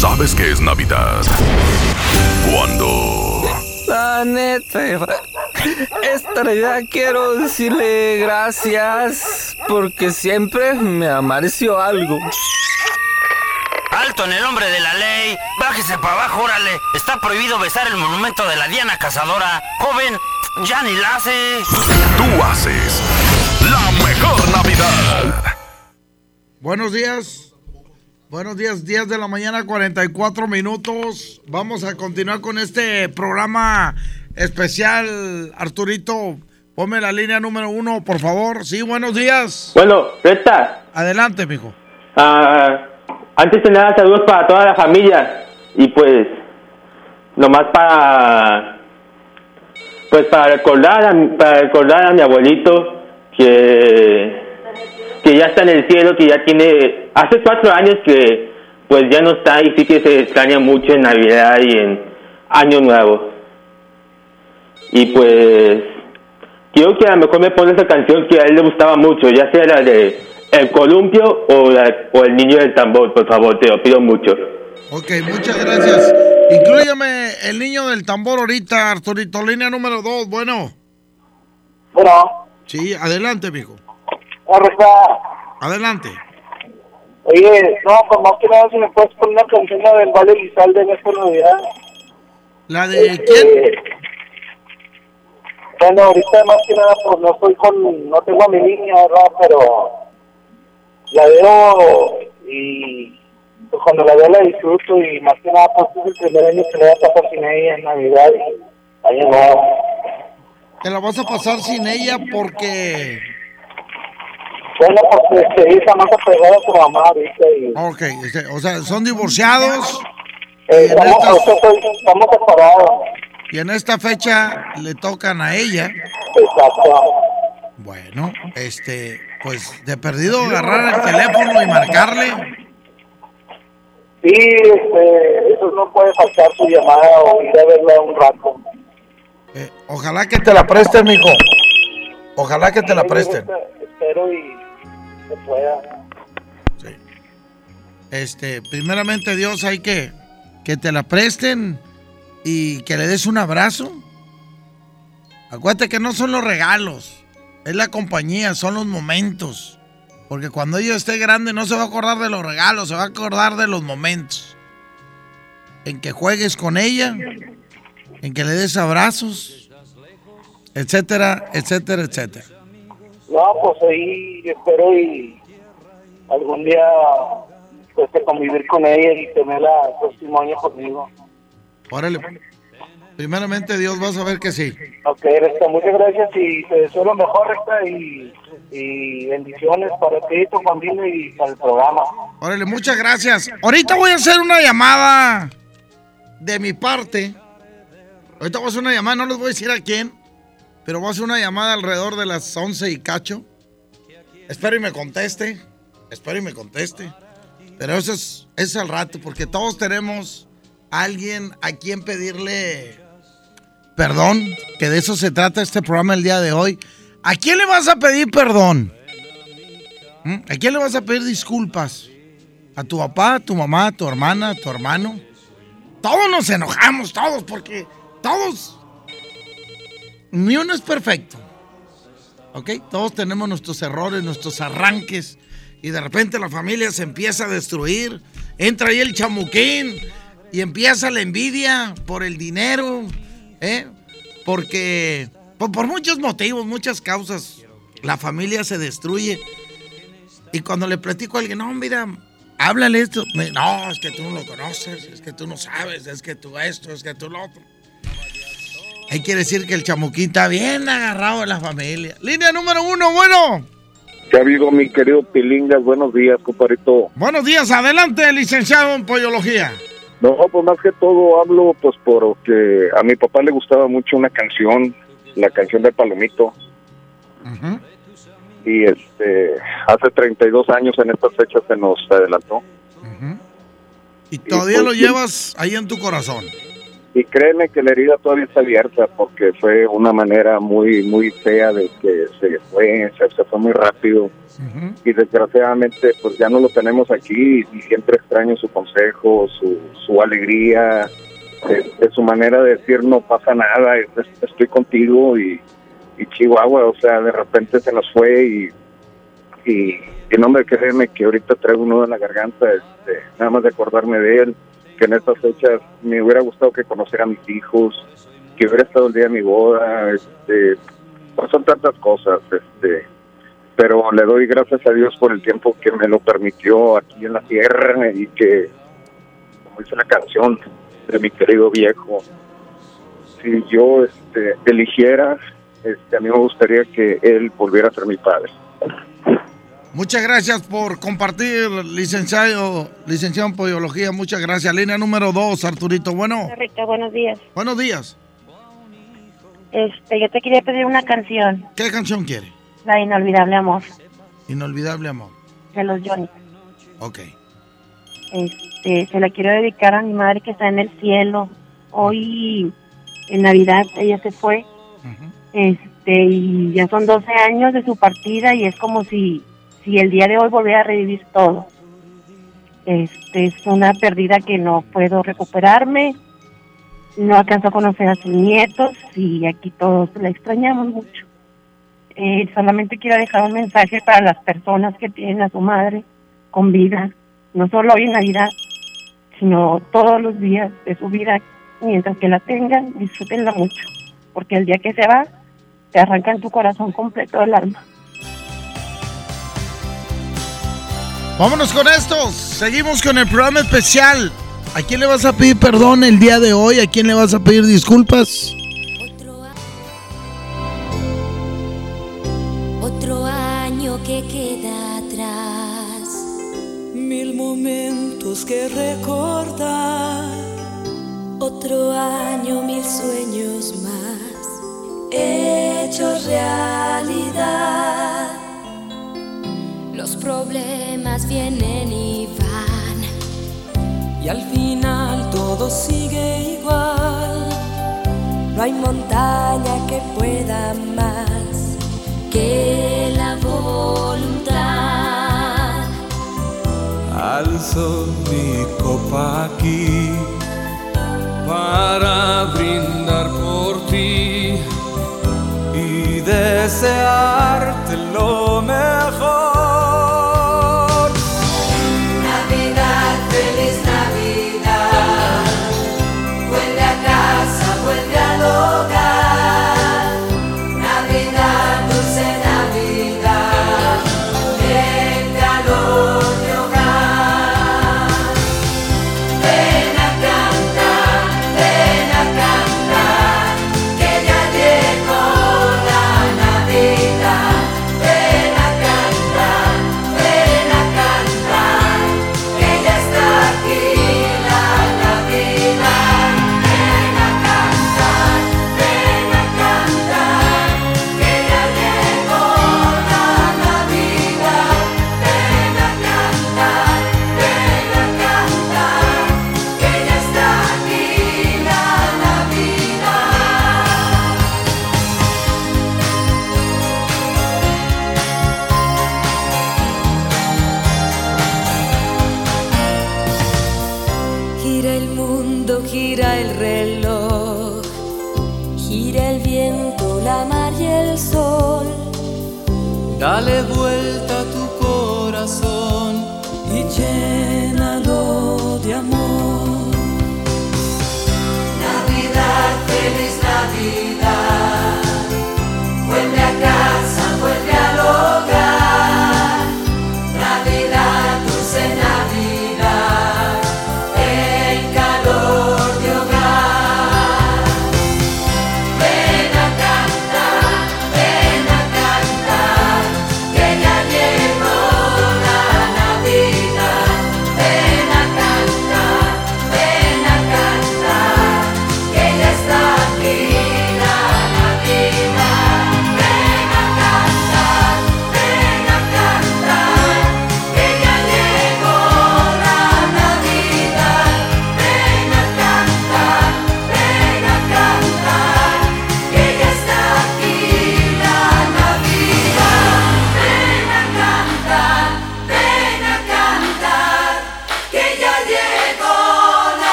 ¿Sabes qué es Navidad? Cuando La neta, esta Navidad quiero decirle gracias porque siempre me amareció algo. Alto en el nombre de la ley. Bájese para abajo, órale. Está prohibido besar el monumento de la Diana Cazadora. Joven, ya ni la hace. Tú haces la mejor Navidad. Buenos días. Buenos días, 10 de la mañana, 44 minutos. Vamos a continuar con este programa especial. Arturito, ponme la línea número uno, por favor. Sí, buenos días. Bueno, Reta. Adelante, mijo. Ah, antes de nada, saludos para toda la familia. Y pues, nomás para. Pues para recordar a, para recordar a mi abuelito que. Que ya está en el cielo, que ya tiene. Hace cuatro años que. Pues ya no está y sí que se extraña mucho en Navidad y en Año Nuevo. Y pues. Quiero que a lo mejor me pone esa canción que a él le gustaba mucho, ya sea la de El Columpio o, la- o El Niño del Tambor, por favor, te lo pido mucho. Ok, muchas gracias. Inclúyame el niño del tambor ahorita, Arturito. Línea número dos, bueno. Bueno. Sí, adelante, mijo. Adelante. Oye, no, pues más que nada si me puedes poner una canción la del Valle Elizalde en esta Navidad. ¿La de quién? Bueno, ahorita más que nada, pues no estoy con, no tengo a mi niña, ¿verdad? Pero la veo y pues, cuando la veo la disfruto y más que nada, pues es el primer año que le voy a pasar sin ella en Navidad y año nuevo. Te la vas a pasar sin ella porque... Bueno, pues este, ella está más apegada a su mamá ahorita y... Ok, este, o sea, son divorciados. Eh, estamos, estas- nosotros estamos separados. y en esta fecha le tocan a ella. Exacto. Bueno, este, pues de perdido agarrar el teléfono y marcarle. Sí, este, eso no puede faltar su llamada o ir a verla un rato. Ojalá que te la presten, mijo. Ojalá que te la presten. Espero y se. Este, primeramente Dios, hay que que te la presten y que le des un abrazo. Acuérdate que no son los regalos, es la compañía, son los momentos. Porque cuando ella esté grande no se va a acordar de los regalos, se va a acordar de los momentos. En que juegues con ella, en que le des abrazos, etcétera, etcétera, etcétera. No, pues ahí espero y algún día pues convivir con ella y tenerla el próximo año conmigo. Órale. Primeramente Dios vas a ver que sí. Ok, Recta, muchas gracias y te deseo lo mejor, Recta, y, y bendiciones para ti, tu familia y para el programa. Órale, muchas gracias. Ahorita voy a hacer una llamada de mi parte. Ahorita voy a hacer una llamada, no les voy a decir a quién, pero voy a hacer una llamada alrededor de las 11 y cacho. Espero y me conteste. Espero y me conteste. Pero eso es, es al rato, porque todos tenemos a alguien a quien pedirle perdón, que de eso se trata este programa el día de hoy. ¿A quién le vas a pedir perdón? ¿Mm? ¿A quién le vas a pedir disculpas? ¿A tu papá, a tu mamá, a tu hermana, a tu hermano? Todos nos enojamos, todos, porque todos... Ni uno es perfecto. ¿Ok? Todos tenemos nuestros errores, nuestros arranques. Y de repente la familia se empieza a destruir. Entra ahí el chamuquín y empieza la envidia por el dinero. ¿eh? Porque por, muchos motivos, muchas causas, la familia se destruye. Y cuando le platico a alguien, no, mira, háblale esto. No, es que tú no lo conoces, es que tú no sabes, es que tú esto, es que tú lo otro. Ahí quiere decir que el chamuquín está bien agarrado de la familia. Línea número uno, bueno. ¿Qué ha habido, mi querido Pilingas? Buenos días, compadrito. Buenos días, adelante, licenciado en Pollología. No, pues más que todo hablo pues porque a mi papá le gustaba mucho una canción, la canción de Palomito. Y este, hace 32 años en estas fechas se nos adelantó. Y todavía pues, lo sí. llevas ahí en tu corazón. Y créeme que la herida todavía está abierta porque fue una manera muy, muy fea de que se fue, se, se fue muy rápido. y desgraciadamente pues ya no lo tenemos aquí y siempre extraño su consejo, su, su alegría, este, su manera de decir no pasa nada, es- es- estoy contigo y, y Chihuahua, o sea, de repente se nos fue y, y, y no me créeme que ahorita traigo un nudo en la garganta, este, nada más de acordarme de él, que en estas fechas me hubiera gustado que conociera a mis hijos, que hubiera estado el día de mi boda, este, pues son tantas cosas, este, pero le doy gracias a Dios por el tiempo que me lo permitió aquí en la tierra y que, como dice la canción de mi querido viejo, si yo este, eligiera, este, a mí me gustaría que él volviera a ser mi padre. Muchas gracias por compartir, licenciado, licenciado en Pollología. Muchas gracias. Línea número dos, Arturito. Bueno, Correcto, buenos días. buenos días. Este, yo te quería pedir una canción, ¿Qué canción quiere? La Inolvidable Amor, Inolvidable amor. de los Johnny. Ok. Este, se la quiero dedicar a mi madre que está en el cielo. Hoy, en Navidad, ella se fue. Este, y ya son 12 años de su partida y es como si, si el día de hoy volviera a revivir todo. Este, es una pérdida que no puedo recuperarme. No alcanzó a conocer a sus nietos y aquí todos la extrañamos mucho. Eh, solamente quiero dejar un mensaje para las personas que tienen a su madre con vida, no solo hoy en Navidad, sino todos los días de su vida. Mientras que la tengan, disfrútenla mucho, porque el día que se va, te arrancan tu corazón completo del alma. Vámonos con estos. Seguimos con el programa especial. ¿A quién le vas a pedir perdón el día de hoy? ¿A quién le vas a pedir disculpas? Otro, a... Otro año que queda atrás. Mil momentos que recordar. Otro año, mil sueños más. Hechos realidad los problemas vienen y van. Y al final todo sigue igual. No hay montaña que pueda más que la voluntad. Alzo mi copa aquí para brindar por ti y desearte lo mejor.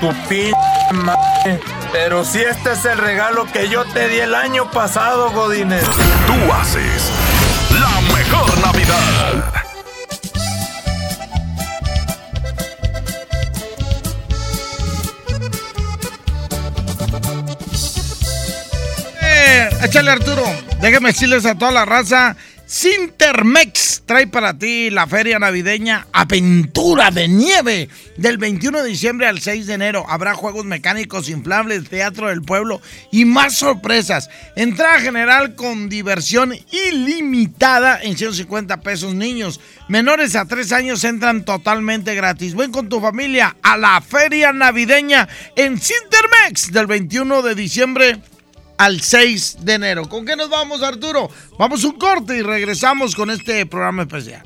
tu pinche madre. Pero si este es el regalo que yo te di el año pasado, Godínez. Tú haces la mejor Navidad. Eh, échale Arturo, déjame decirles a toda la raza, Cintermex trae para ti la feria navideña Aventura de Nieve del 21 de diciembre al 6 de enero. Habrá juegos mecánicos inflables, teatro del pueblo y más sorpresas. Entrada general con diversión ilimitada en 150 pesos niños. Menores a 3 años entran totalmente gratis. Ven con tu familia a la feria navideña en Sintermex del 21 de diciembre al 6 de enero. ¿Con qué nos vamos, Arturo? Vamos un corte y regresamos con este programa especial.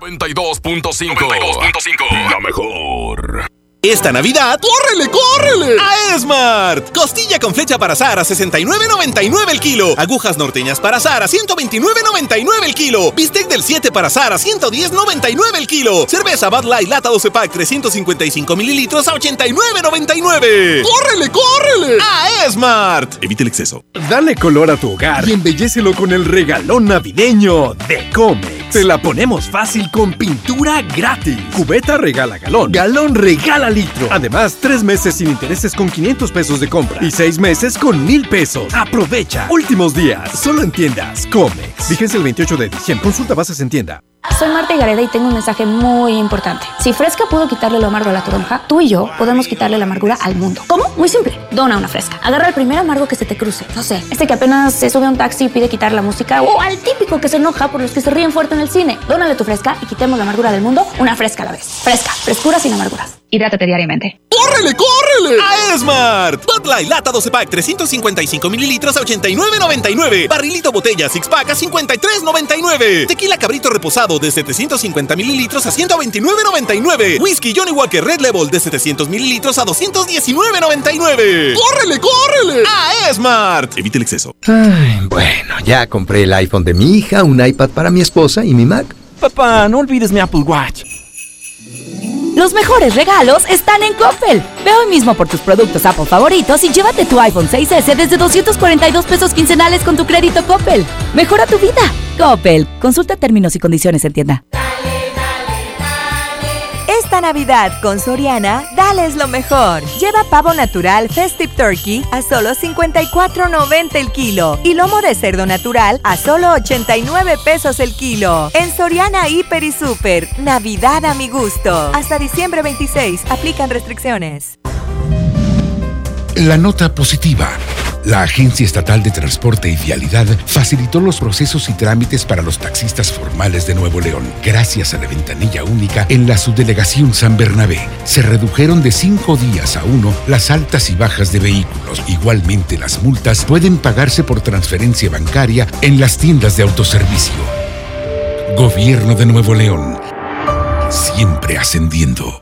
92.5. 92.5. La mejor. Esta Navidad, ¡córrele, córrele! A Esmart. Costilla con flecha para azar a 69.99 el kilo. Agujas norteñas para azar a 129.99 el kilo. Bistec del 7 para azar a 110.99 el kilo. Cerveza Bud Light lata 12 pack 355 mililitros a 89.99. ¡Córrele, córrele! A Esmart. Evite el exceso. Dale color a tu hogar y embellecelo con el regalón navideño de Comex. Te la ponemos fácil con pintura gratis. Cubeta regala galón. Galón regala litro. Además, tres meses sin intereses con 500 pesos de compra y seis meses con mil pesos. Aprovecha. Últimos días. Solo en tiendas Comex. Vigencia el 28 de diciembre. Consulta bases en tienda. Soy Marta Gareda y tengo un mensaje muy importante. Si Fresca pudo quitarle lo amargo a la toronja, tú y yo podemos quitarle la amargura al mundo. ¿Cómo? Muy simple. Dona una Fresca. Agarra el primer amargo que se te cruce. No sé, este que apenas se sube a un taxi y pide quitar la música o al típico que se enoja por los que se ríen fuerte en el cine. Dónale tu Fresca y quitemos la amargura del mundo una Fresca a la vez. Fresca, frescura sin amarguras. Hidrátate diariamente. ¡Córrele, córrele! A Esmart. Bud Light lata 12 pack 355 mililitros a 89.99. Barrilito botella six pack a 53.99. Tequila cabrito reposado de 750 mililitros a 129.99. Whisky Johnny Walker Red Level de 700 mililitros a 219.99. ¡Córrele, córrele! A Esmart. Evite el exceso. Ay, bueno, ya compré el iPhone de mi hija, un iPad para mi esposa y mi Mac. Papá, no olvides mi Apple Watch. Los mejores regalos están en Coppel. Ve hoy mismo por tus productos Apple favoritos y llévate tu iPhone 6S desde 242 pesos quincenales con tu crédito Coppel. Mejora tu vida. Coppel. Consulta términos y condiciones en tienda. Esta Navidad con Soriana, dales lo mejor. Lleva pavo natural Festive Turkey a solo 54.90 el kilo y lomo de cerdo natural a solo 89 pesos el kilo. En Soriana Hiper y Super, Navidad a mi gusto. Hasta diciembre 26, aplican restricciones. La nota positiva. La Agencia Estatal de Transporte y Vialidad facilitó los procesos y trámites para los taxistas formales de Nuevo León. Gracias a la ventanilla única en la subdelegación San Bernabé, se redujeron de cinco días a uno las altas y bajas de vehículos. Igualmente, las multas pueden pagarse por transferencia bancaria en las tiendas de autoservicio. Gobierno de Nuevo León. Siempre ascendiendo.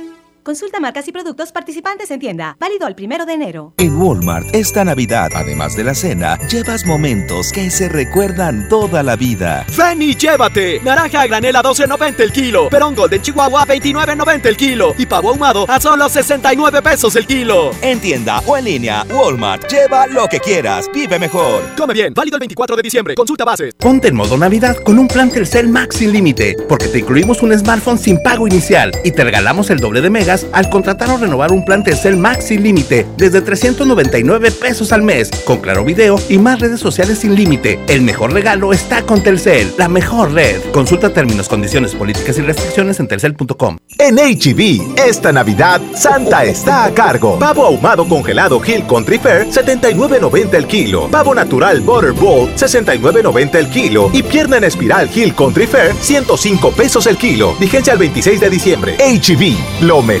Consulta marcas y productos participantes en tienda. Válido el primero de enero. En Walmart, esta Navidad, además de la cena, llevas momentos que se recuerdan toda la vida. Ven y llévate. Naranja a granel a 12.90 el kilo. Perón Golden Chihuahua a 29.90 el kilo. Y pavo ahumado a solo 69 pesos el kilo. En tienda o en línea, Walmart. Lleva lo que quieras. Vive mejor. Come bien. Válido el 24 de diciembre. Consulta bases. Ponte en modo Navidad con un plan Telcel Max sin límite. Porque te incluimos un smartphone sin pago inicial. Y te regalamos el doble de al contratar o renovar un plan Telcel Max sin límite desde 399 pesos al mes, con claro video y más redes sociales sin límite. El mejor regalo está con Telcel, la mejor red. Consulta términos, condiciones, políticas y restricciones en telcel.com. En HB, esta Navidad, Santa está a cargo. Pavo ahumado congelado Hill Country Fair, 79.90 el kilo. Pavo natural Butter Bowl, 69.90 el kilo. Y pierna en espiral Hill Country Fair, 105 pesos el kilo. Vigencia al 26 de diciembre. HB, lo mejor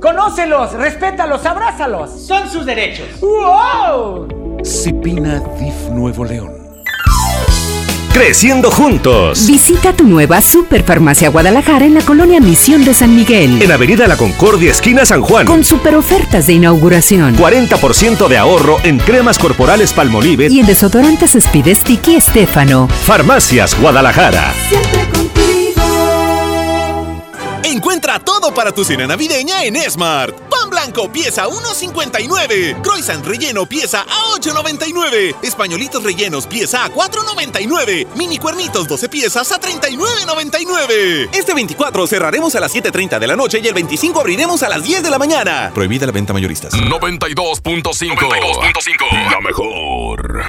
Conócelos, respétalos, abrázalos. Son sus derechos. ¡Wow! Cipina DIF Nuevo León. creciendo juntos. Visita tu nueva Superfarmacia Guadalajara en la colonia Misión de San Miguel. En Avenida La Concordia, esquina San Juan. Con super ofertas de inauguración. 40% de ahorro en cremas corporales Palmolive. Y en desodorantes Speed Sticky y Estefano. Farmacias Guadalajara. Siempre. Encuentra todo para tu cena navideña en Smart. Pan blanco pieza 1.59. Croissant relleno pieza a 8.99. Españolitos rellenos pieza a 4.99. Mini cuernitos 12 piezas a 39.99. Este 24 cerraremos a las 7.30 de la noche y el 25 abriremos a las 10 de la mañana. Prohibida la venta mayoristas. 92.5. 92.5. La mejor.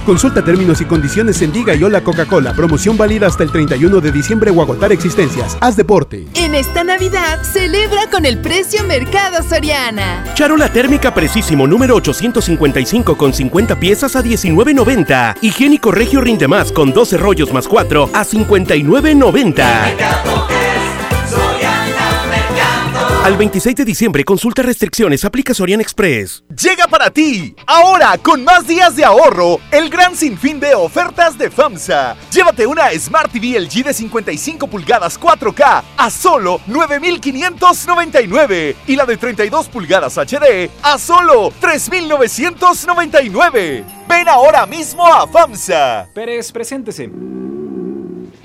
Consulta términos y condiciones en Diga y Hola Coca-Cola. Promoción válida hasta el 31 de diciembre o agotar existencias. Haz deporte. En esta Navidad, celebra con el precio Mercado Soriana. Charola térmica precisísimo número 855 con 50 piezas a 19.90. Higiénico Regio Rinde Más con 12 rollos más 4 a 59.90. Al 26 de diciembre, consulta restricciones, aplica Sorian Express. Llega para ti, ahora con más días de ahorro, el gran sinfín de ofertas de FAMSA. Llévate una Smart TV LG de 55 pulgadas 4K a solo 9,599 y la de 32 pulgadas HD a solo 3,999. Ven ahora mismo a FAMSA. Pérez, preséntese.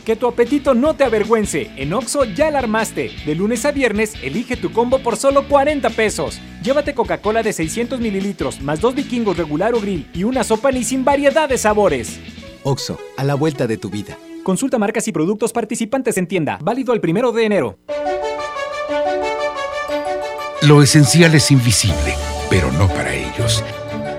Que tu apetito no te avergüence. En Oxo ya la armaste. De lunes a viernes, elige tu combo por solo 40 pesos. Llévate Coca-Cola de 600 mililitros, más dos vikingos regular o grill y una sopa ni sin variedad de sabores. Oxo, a la vuelta de tu vida. Consulta marcas y productos participantes en tienda. Válido el primero de enero. Lo esencial es invisible, pero no para ellos.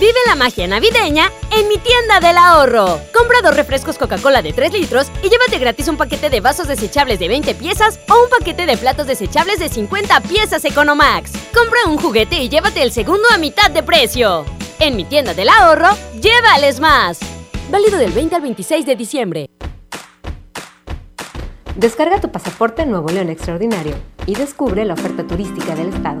Vive la magia navideña en mi tienda del ahorro. Compra dos refrescos Coca-Cola de 3 litros y llévate gratis un paquete de vasos desechables de 20 piezas o un paquete de platos desechables de 50 piezas Economax. Compra un juguete y llévate el segundo a mitad de precio. En mi tienda del ahorro, llévales más. Válido del 20 al 26 de diciembre. Descarga tu pasaporte Nuevo León Extraordinario y descubre la oferta turística del estado.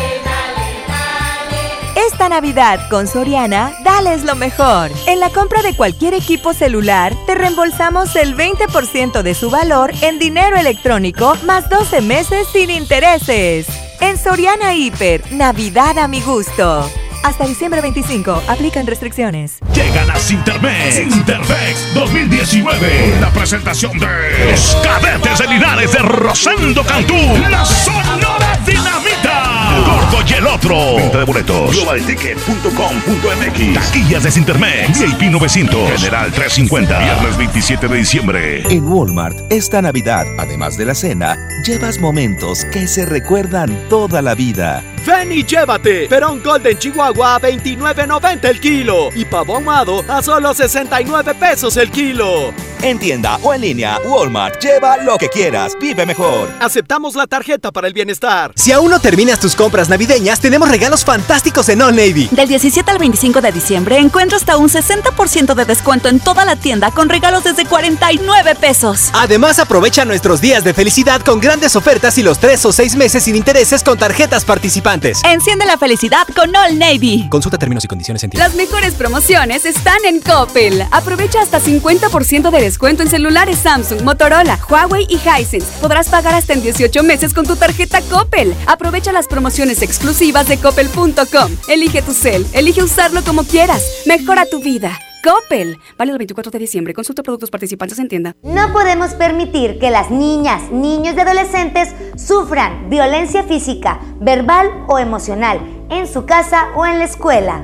Esta Navidad con Soriana, dales lo mejor. En la compra de cualquier equipo celular, te reembolsamos el 20% de su valor en dinero electrónico más 12 meses sin intereses. En Soriana Hiper, Navidad a mi gusto. Hasta diciembre 25, aplican restricciones. Llegan las Intermex. Intermex 2019. La presentación de Los Cadetes de Linares de Rosendo Cantú. La Sonora de y el otro. Venta de boletos. Globalticket.com.mx. Taquillas de Intermex. VIP 900. General 350. Viernes 27 de diciembre. En Walmart, esta Navidad, además de la cena, llevas momentos que se recuerdan toda la vida. Ven y llévate Perón Golden Chihuahua a 29.90 el kilo y pavo ahumado a solo 69 pesos el kilo. En tienda o en línea, Walmart. Lleva lo que quieras. Vive mejor. Aceptamos la tarjeta para el bienestar. Si aún no terminas tus compras navideñas, tenemos regalos fantásticos en All Navy. Del 17 al 25 de diciembre encuentro hasta un 60% de descuento en toda la tienda con regalos desde 49 pesos. Además, aprovecha nuestros días de felicidad con grandes ofertas y los 3 o 6 meses sin intereses con tarjetas participantes. Enciende la felicidad con All Navy. Consulta términos y condiciones en tienda. Las mejores promociones están en Coppel. Aprovecha hasta 50% de descuento en celulares Samsung, Motorola, Huawei y Hisense. Podrás pagar hasta en 18 meses con tu tarjeta Coppel. Aprovecha las promociones exclusivas de coppel.com. Elige tu cel, elige usarlo como quieras. Mejora tu vida. Coppel. Válido el 24 de diciembre. Consulta productos participantes en tienda. No podemos permitir que las niñas, niños y adolescentes sufran violencia física, verbal o emocional en su casa o en la escuela.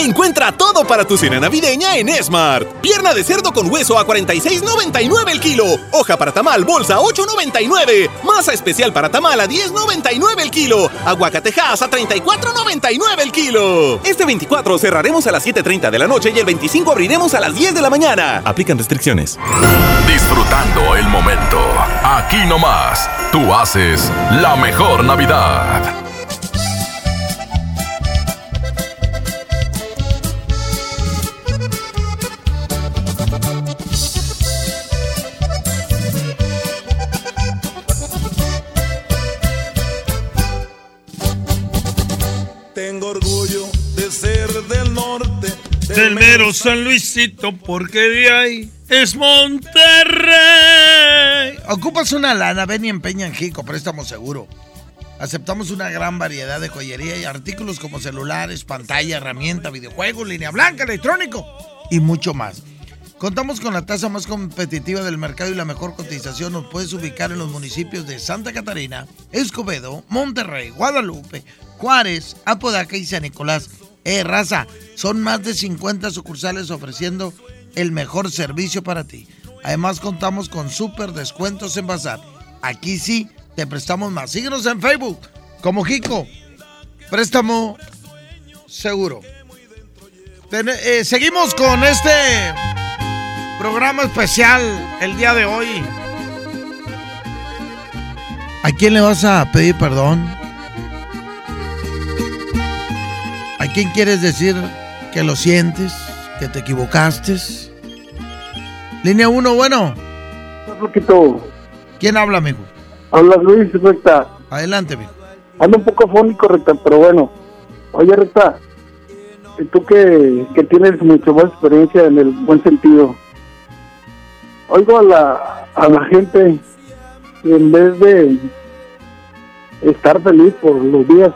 Encuentra todo para tu cena navideña en Smart. Pierna de cerdo con hueso a 46.99 el kilo. Hoja para tamal bolsa a 8.99. Masa especial para tamal a 10.99 el kilo. Aguacatejas a 34.99 el kilo. Este 24 cerraremos a las 7.30 de la noche y el 25 abriremos a las 10 de la mañana. Aplican restricciones. Disfrutando el momento. Aquí nomás, tú haces la mejor Navidad. Mero San Luisito, porque de ahí es Monterrey. Ocupas una lana, ven y empeña en Jico, préstamo seguro. Aceptamos una gran variedad de joyería y artículos como celulares, pantalla, herramienta, videojuegos, línea blanca, electrónico y mucho más. Contamos con la tasa más competitiva del mercado y la mejor cotización. Nos puedes ubicar en los municipios de Santa Catarina, Escobedo, Monterrey, Guadalupe, Juárez, Apodaca y San Nicolás. Eh, raza, son más de 50 sucursales ofreciendo el mejor servicio para ti. Además, contamos con súper descuentos en Bazar. Aquí sí te prestamos más. Síguenos en Facebook como Jico. Préstamo seguro. Eh, seguimos con este programa especial el día de hoy. ¿A quién le vas a pedir perdón? ¿A quién quieres decir que lo sientes, que te equivocaste? Línea 1, bueno. Un poquito. ¿Quién habla, amigo? Habla Luis, recta. Adelante, amigo. Ando un poco fónico, recta, pero bueno. Oye, recta, tú que, que tienes mucho más experiencia en el buen sentido, oigo a la, a la gente que en vez de estar feliz por los días,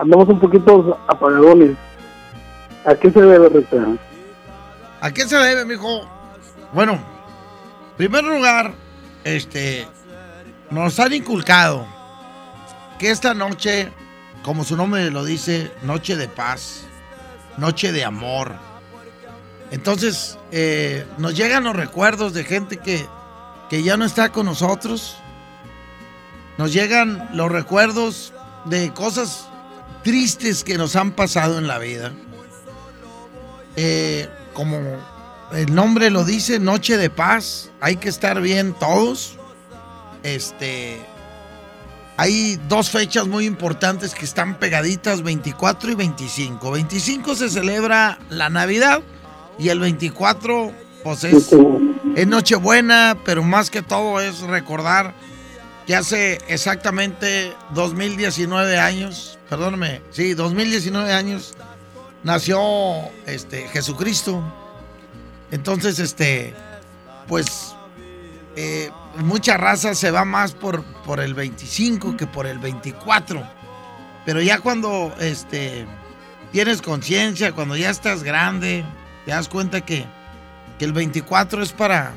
andamos un poquito apagadones. ¿A qué se debe, recta? ¿A qué se debe, mijo? Bueno, en primer lugar, este, nos han inculcado que esta noche, como su nombre lo dice, noche de paz, noche de amor. Entonces, eh, nos llegan los recuerdos de gente que, que ya no está con nosotros. Nos llegan los recuerdos de cosas tristes que nos han pasado en la vida. Eh, como el nombre lo dice, noche de paz. Hay que estar bien todos. Este. Hay dos fechas muy importantes que están pegaditas, 24 y 25. 25 se celebra la Navidad y el 24 pues es, es Nochebuena, pero más que todo es recordar que hace exactamente 2019 años, perdóname, sí, 2019 años, nació este, Jesucristo. Entonces, este, pues, eh, mucha raza se va más por, por el 25 que por el 24. Pero ya cuando este, tienes conciencia, cuando ya estás grande, te das cuenta que, que el 24 es para,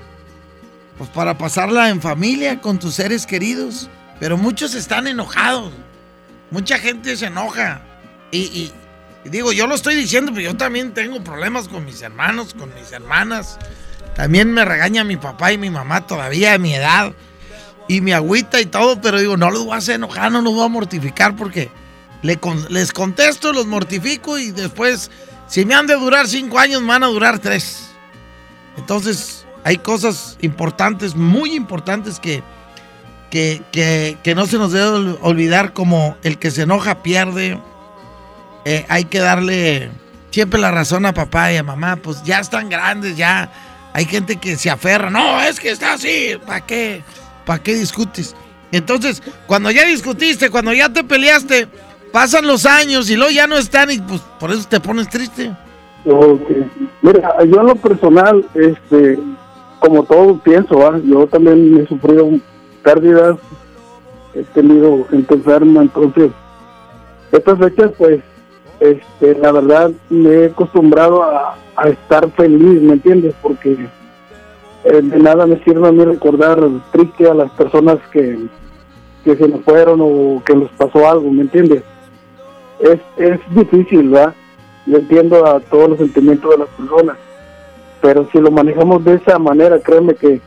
pues para pasarla en familia con tus seres queridos. Pero muchos están enojados. Mucha gente se enoja. Y, digo, yo lo estoy diciendo, pero yo también tengo problemas con mis hermanos, con mis hermanas. También me regaña mi papá y mi mamá todavía a mi edad. Y mi agüita y todo, pero digo, no los voy a hacer enojar, no los voy a mortificar porque les contesto, los mortifico y después, si me han de durar cinco años, me van a durar tres. Entonces, hay cosas importantes, muy importantes que, que, que- no se nos debe ol- olvidar, como el que se enoja pierde. Eh, hay que darle siempre la razón a papá y a mamá, pues ya están grandes, ya. Hay gente que se aferra, no, es que está así, ¿para qué? ¿Para qué discutes? Entonces, cuando ya discutiste, cuando ya te peleaste, pasan los años y luego ya no están y pues por eso te pones triste. Mira, yo en lo personal, este, como todo pienso, yo también he sufrido pérdidas, he tenido gente enferma, entonces, estas fechas, pues, este, la verdad, me he acostumbrado a, a estar feliz, ¿me entiendes? Porque eh, de nada me sirve a mí recordar triste a las personas que, que se nos fueron o que nos pasó algo, ¿me entiendes? Es, es difícil, ¿verdad? Yo entiendo a todos los sentimientos de las personas, pero si lo manejamos de esa manera, créeme que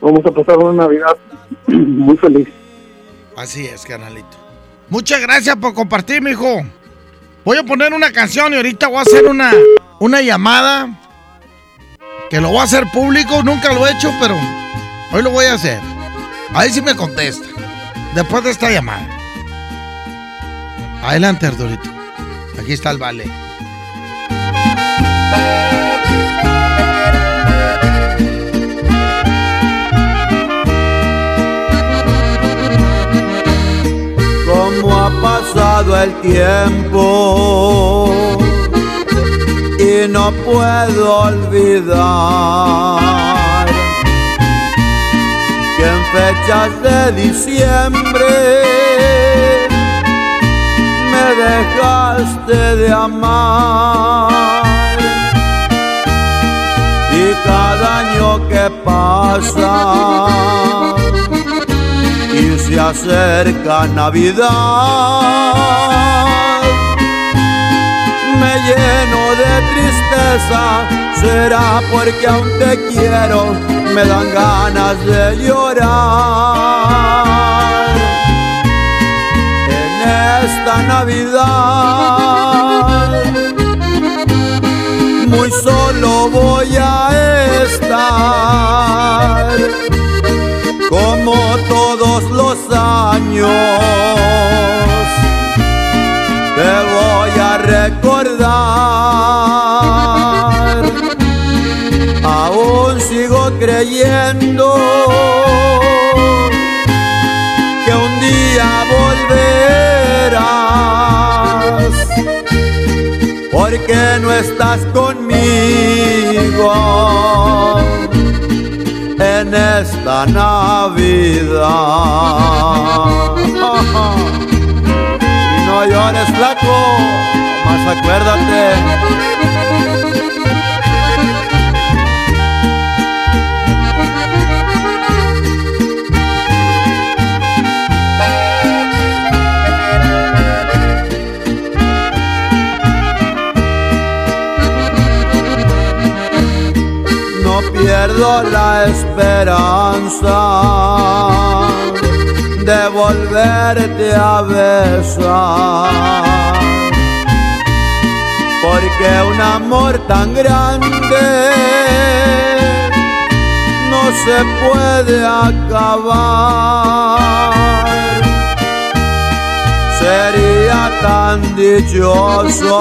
vamos a pasar una Navidad muy feliz. Así es, canalito. Muchas gracias por compartir, mijo. Voy a poner una canción y ahorita voy a hacer una, una llamada. Que lo voy a hacer público, nunca lo he hecho, pero hoy lo voy a hacer. A ver si me contesta. Después de esta llamada. Adelante, Arturito. Aquí está el vale. El tiempo. Y no puedo olvidar que en fechas de diciembre me dejaste de amar. Y cada año que pasa se acerca Navidad. Me lleno de tristeza, será porque aún te quiero, me dan ganas de llorar. En esta Navidad, muy solo voy a estar como todos los años. Te voy a recordar, aún sigo creyendo que un día volverás, porque no estás conmigo en esta Navidad. Y no llores, flaco, más acuérdate. Pierdo la esperanza de volverte a besar. Porque un amor tan grande no se puede acabar. Sería tan dichoso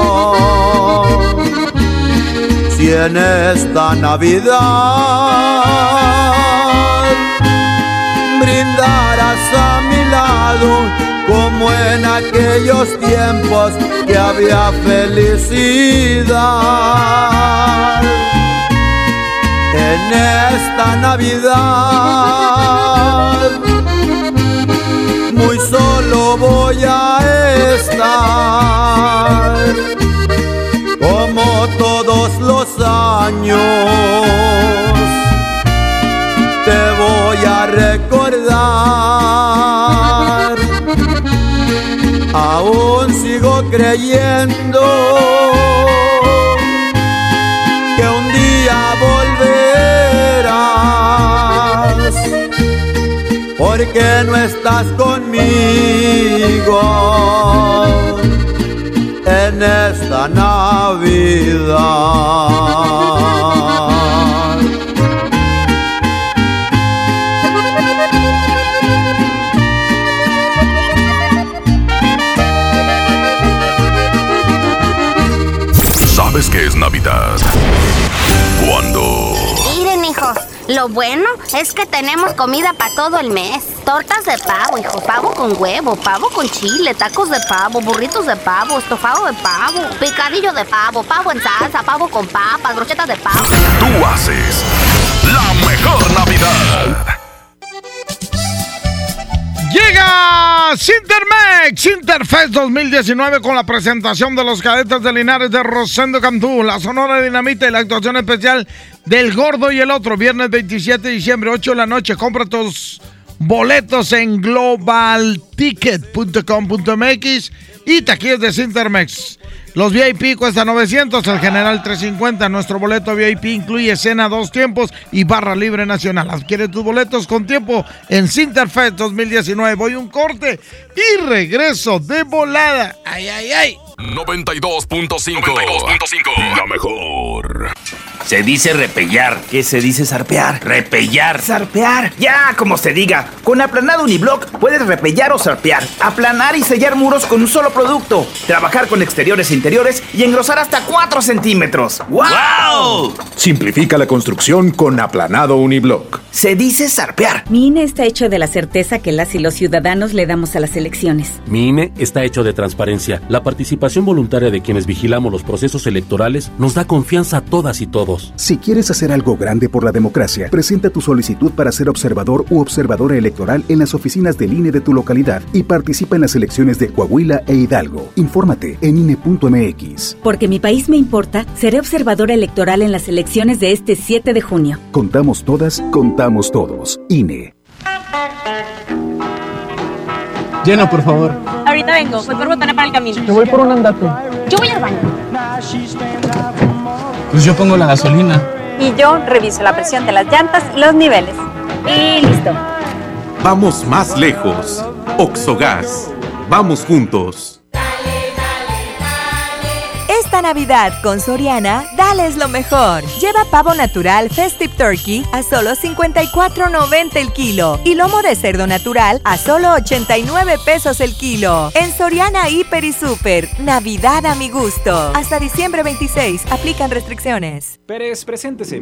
si en esta Navidad brindaras a mi lado como en aquellos tiempos que había felicidad. En esta Navidad muy solo voy a estar todos los años te voy a recordar. Aún sigo creyendo que un día volverás, porque no estás conmigo en esta Navidad. ¿Sabes qué es Navidad? Lo bueno es que tenemos comida para todo el mes. Tortas de pavo, hijos, pavo con huevo, pavo con chile, tacos de pavo, burritos de pavo, estofado de pavo, picadillo de pavo, pavo en salsa, pavo con papas, brochetas de pavo. Tú haces la mejor Navidad. Llega Sintermex, Interfest 2019 con la presentación de los cadetes de Linares de Rosendo Cantú, la Sonora Dinamita y la actuación especial del Gordo y el Otro, viernes 27 de diciembre, 8 de la noche. Compra tus boletos en globalticket.com.mx y taquillas de Sintermex. Los VIP cuestan 900, el general 350. Nuestro boleto VIP incluye cena dos tiempos y barra libre nacional. Adquiere tus boletos con tiempo en Sinterfest 2019. Voy un corte y regreso de volada. Ay, ay, ay. 92.5. 92.5. La mejor. Se dice repellar. ¿Qué se dice zarpear? Repellar. Zarpear. Ya, como se diga. Con aplanado uniblock puedes repellar o zarpear. Aplanar y sellar muros con un solo producto. Trabajar con exteriores e interiores y engrosar hasta 4 centímetros. ¡Wow! Simplifica la construcción con aplanado uniblock. Se dice zarpear. Mi INE está hecho de la certeza que las y los ciudadanos le damos a las elecciones. Mi INE está hecho de transparencia. La participación voluntaria de quienes vigilamos los procesos electorales nos da confianza a todas y todos. Si quieres hacer algo grande por la democracia, presenta tu solicitud para ser observador u observadora electoral en las oficinas del INE de tu localidad y participa en las elecciones de Coahuila e Hidalgo. Infórmate en INE.mx. Porque mi país me importa, seré observadora electoral en las elecciones de este 7 de junio. Contamos todas, contamos todos. INE. Llena, por favor. Ahorita vengo, voy por botana para el camino. Te voy por un andate. Yo voy al baño. Pues yo pongo la gasolina. Y yo reviso la presión de las llantas y los niveles. Y listo. Vamos más lejos. Oxogas. Vamos juntos. Esta Navidad con Soriana, dales lo mejor. Lleva pavo natural Festive Turkey a solo 54.90 el kilo y lomo de cerdo natural a solo 89 pesos el kilo. En Soriana Hiper y Super, Navidad a mi gusto. Hasta diciembre 26, aplican restricciones. Pérez, preséntese.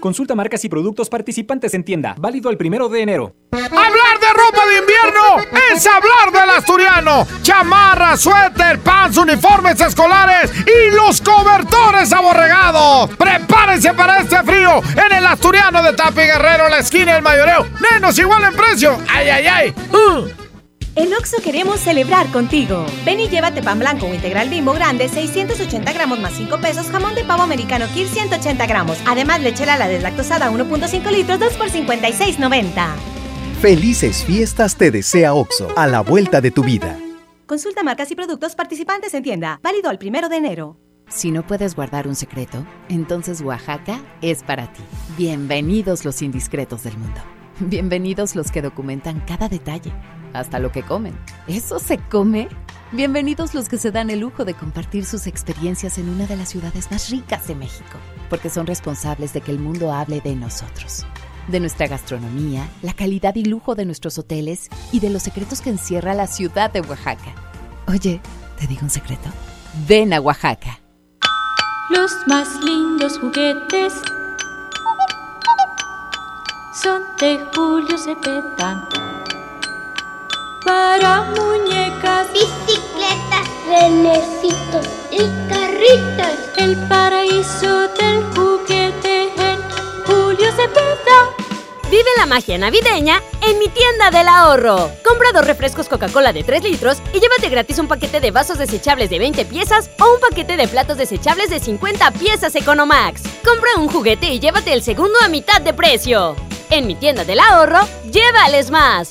Consulta marcas y productos participantes en tienda. Válido el primero de enero. Hablar de ropa de invierno es hablar del asturiano. Chamarra, suéter, pants, uniformes escolares y los cobertores aborregados. Prepárense para este frío en el asturiano de Tapi Guerrero, la esquina del mayoreo. Menos igual en precio. ¡Ay, ay, ay! Uh. En Oxo queremos celebrar contigo. Ven y llévate pan blanco o integral bimbo grande, 680 gramos más 5 pesos, jamón de pavo americano Kir 180 gramos. Además, lechera la deslactosada 1.5 litros, 2 por 56.90. Felices fiestas te desea Oxo, a la vuelta de tu vida. Consulta marcas y productos participantes en tienda. Válido el primero de enero. Si no puedes guardar un secreto, entonces Oaxaca es para ti. Bienvenidos los indiscretos del mundo. Bienvenidos los que documentan cada detalle, hasta lo que comen. ¿Eso se come? Bienvenidos los que se dan el lujo de compartir sus experiencias en una de las ciudades más ricas de México, porque son responsables de que el mundo hable de nosotros. de nuestra gastronomía, la calidad y lujo de nuestros hoteles y de los secretos que encierra la ciudad de Oaxaca. Oye, ¿te digo un secreto? Ven a Oaxaca. Los más lindos juguetes son de Julio Cepeda. Para muñecas, bicicletas, renecitos y carritas. El paraíso del juguete en Julio Cepeda. Vive la magia navideña en mi tienda del ahorro. Compra dos refrescos Coca-Cola de 3 litros y llévate gratis un paquete de vasos desechables de 20 piezas o un paquete de platos desechables de 50 piezas Economax. Compra un juguete y llévate el segundo a mitad de precio. En mi tienda del ahorro, llévales más.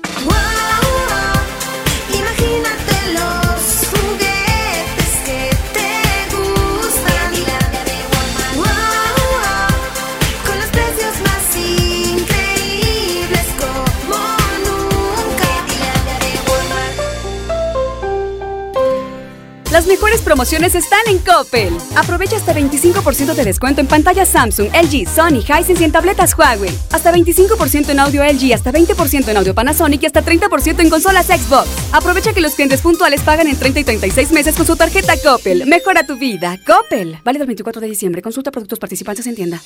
Las mejores promociones están en Coppel. Aprovecha hasta 25% de descuento en pantallas Samsung, LG, Sony, Hisense y en tabletas Huawei. Hasta 25% en audio LG, hasta 20% en audio Panasonic y hasta 30% en consolas Xbox. Aprovecha que los clientes puntuales pagan en 30 y 36 meses con su tarjeta Coppel. Mejora tu vida. Coppel. Válido el 24 de diciembre. Consulta productos participantes en tienda.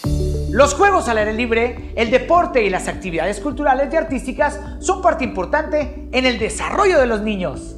Los juegos al aire libre, el deporte y las actividades culturales y artísticas son parte importante en el desarrollo de los niños.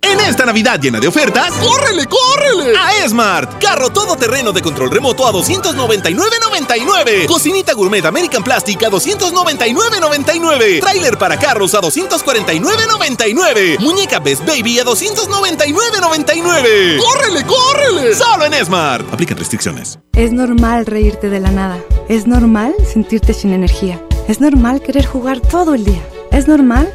En esta Navidad llena de ofertas, ¡córrele, córrele! A Esmart, carro todoterreno de control remoto a 299.99. Cocinita gourmet American Plastic a 299.99. Trailer para carros a 249.99. Muñeca Best Baby a 299.99. ¡Córrele, córrele! Solo en Esmart. Aplican restricciones. Es normal reírte de la nada. Es normal sentirte sin energía. Es normal querer jugar todo el día. Es normal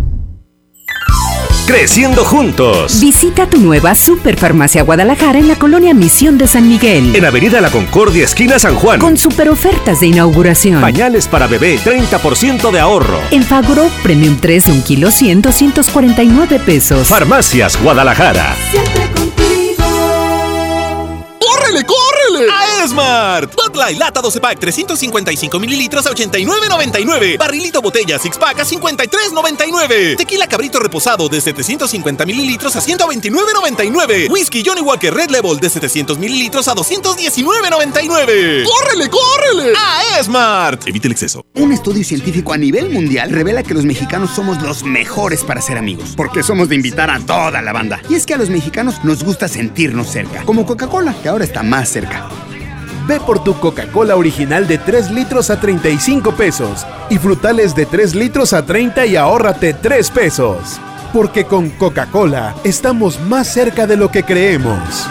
Creciendo juntos. Visita tu nueva Superfarmacia Guadalajara en la colonia Misión de San Miguel. En Avenida La Concordia, esquina San Juan. Con super ofertas de inauguración. Pañales para bebé, 30% de ahorro. En Fagro Premium 3 de 1 kilo 100, 249 pesos. Farmacias Guadalajara. Siempre contigo. ¡Córrele, córrele! A Esmart. Bud Light lata 12 pack 355 mililitros a 89.99. Barrilito botella six pack a 53.99. Tequila cabrito reposado de 750 mililitros a 129.99. Whisky Johnny Walker Red Level de 700 mililitros a 219.99. ¡Córrele, córrele! A Esmart. Evite el exceso. Un estudio científico a nivel mundial revela que los mexicanos somos los mejores para ser amigos, porque somos de invitar a toda la banda. Y es que a los mexicanos nos gusta sentirnos cerca, como Coca-Cola, que ahora está más cerca. Ve por tu Coca-Cola original de 3 litros a 35 pesos y frutales de 3 litros a 30 y ahórrate 3 pesos. Porque con Coca-Cola estamos más cerca de lo que creemos.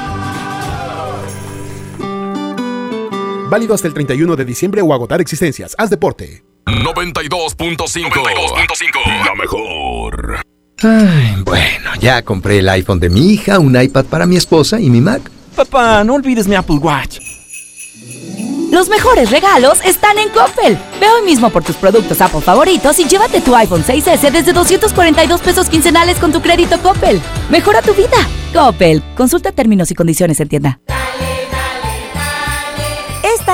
Válido hasta el 31 de diciembre o agotar existencias. Haz deporte. 92.5. La mejor. Ay, bueno, ya compré el iPhone de mi hija, un iPad para mi esposa y mi Mac. Papá, no olvides mi Apple Watch. Los mejores regalos están en Coppel. Ve hoy mismo por tus productos Apple favoritos y llévate tu iPhone 6S desde 242 pesos quincenales con tu crédito Coppel. Mejora tu vida. Coppel. Consulta términos y condiciones en tienda.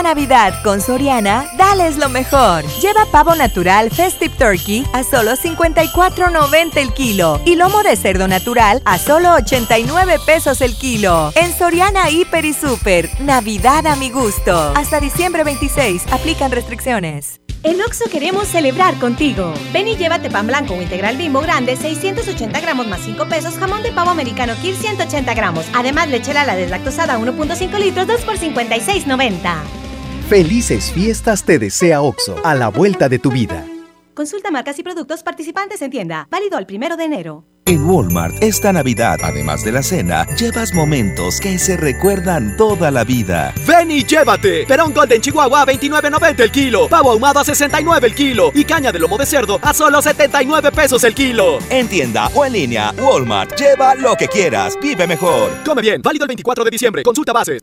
Navidad con Soriana, dales lo mejor. Lleva pavo natural Festive Turkey a solo 54.90 el kilo y lomo de cerdo natural a solo 89 pesos el kilo. En Soriana Hiper y Super, Navidad a mi gusto. Hasta diciembre 26, aplican restricciones. En Oxo queremos celebrar contigo. Ven y llévate pan blanco o integral bimbo grande, 680 gramos más 5 pesos, jamón de pavo americano Kir 180 gramos. Además, lechera la deslactosada 1.5 litros, 2 por 56.90. Felices fiestas te desea OXO, a la vuelta de tu vida. Consulta marcas y productos participantes en tienda. Válido el primero de enero. En Walmart, esta Navidad, además de la cena, llevas momentos que se recuerdan toda la vida. Ven y llévate. Perón Golden Chihuahua a 29.90 el kilo. Pavo ahumado a 69 el kilo. Y caña de lomo de cerdo a solo 79 pesos el kilo. En tienda o en línea, Walmart, lleva lo que quieras, vive mejor. Come bien, válido el 24 de diciembre. Consulta bases.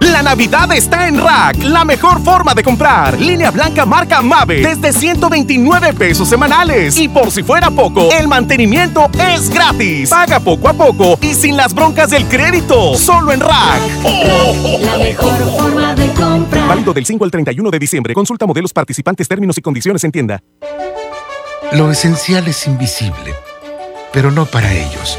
La Navidad está en Rack, la mejor forma de comprar. Línea blanca marca Mave desde 129 pesos semanales. Y por si fuera poco, el mantenimiento es gratis. Paga poco a poco y sin las broncas del crédito. Solo en Rack. La mejor forma de comprar. Válido del 5 al 31 de diciembre. Consulta modelos participantes, términos y condiciones en tienda. Lo esencial es invisible, pero no para ellos.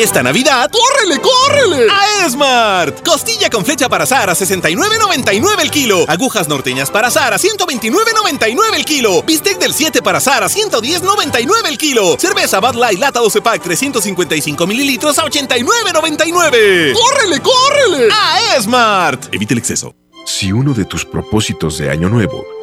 Esta Navidad, ¡córrele, córrele! A Esmart. Costilla con flecha para azar a 69.99 el kilo. Agujas norteñas para azar a 129.99 el kilo. Bistec del 7 para azar a 110.99 el kilo. Cerveza Bud Light lata 12 pack 355 mililitros a 89.99. ¡Córrele, córrele! A Esmart. Evite el exceso. Si uno de tus propósitos de año nuevo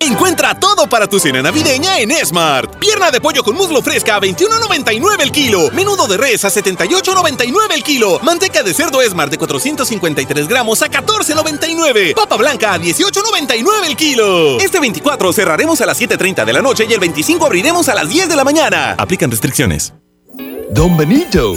Encuentra todo para tu cena navideña en Smart. Pierna de pollo con muslo fresca a 21.99 el kilo. Menudo de res a 78.99 el kilo. Manteca de cerdo Smart de 453 gramos a 14.99. Papa blanca a 18.99 el kilo. Este 24 cerraremos a las 7.30 de la noche y el 25 abriremos a las 10 de la mañana. Aplican restricciones. Don Benito,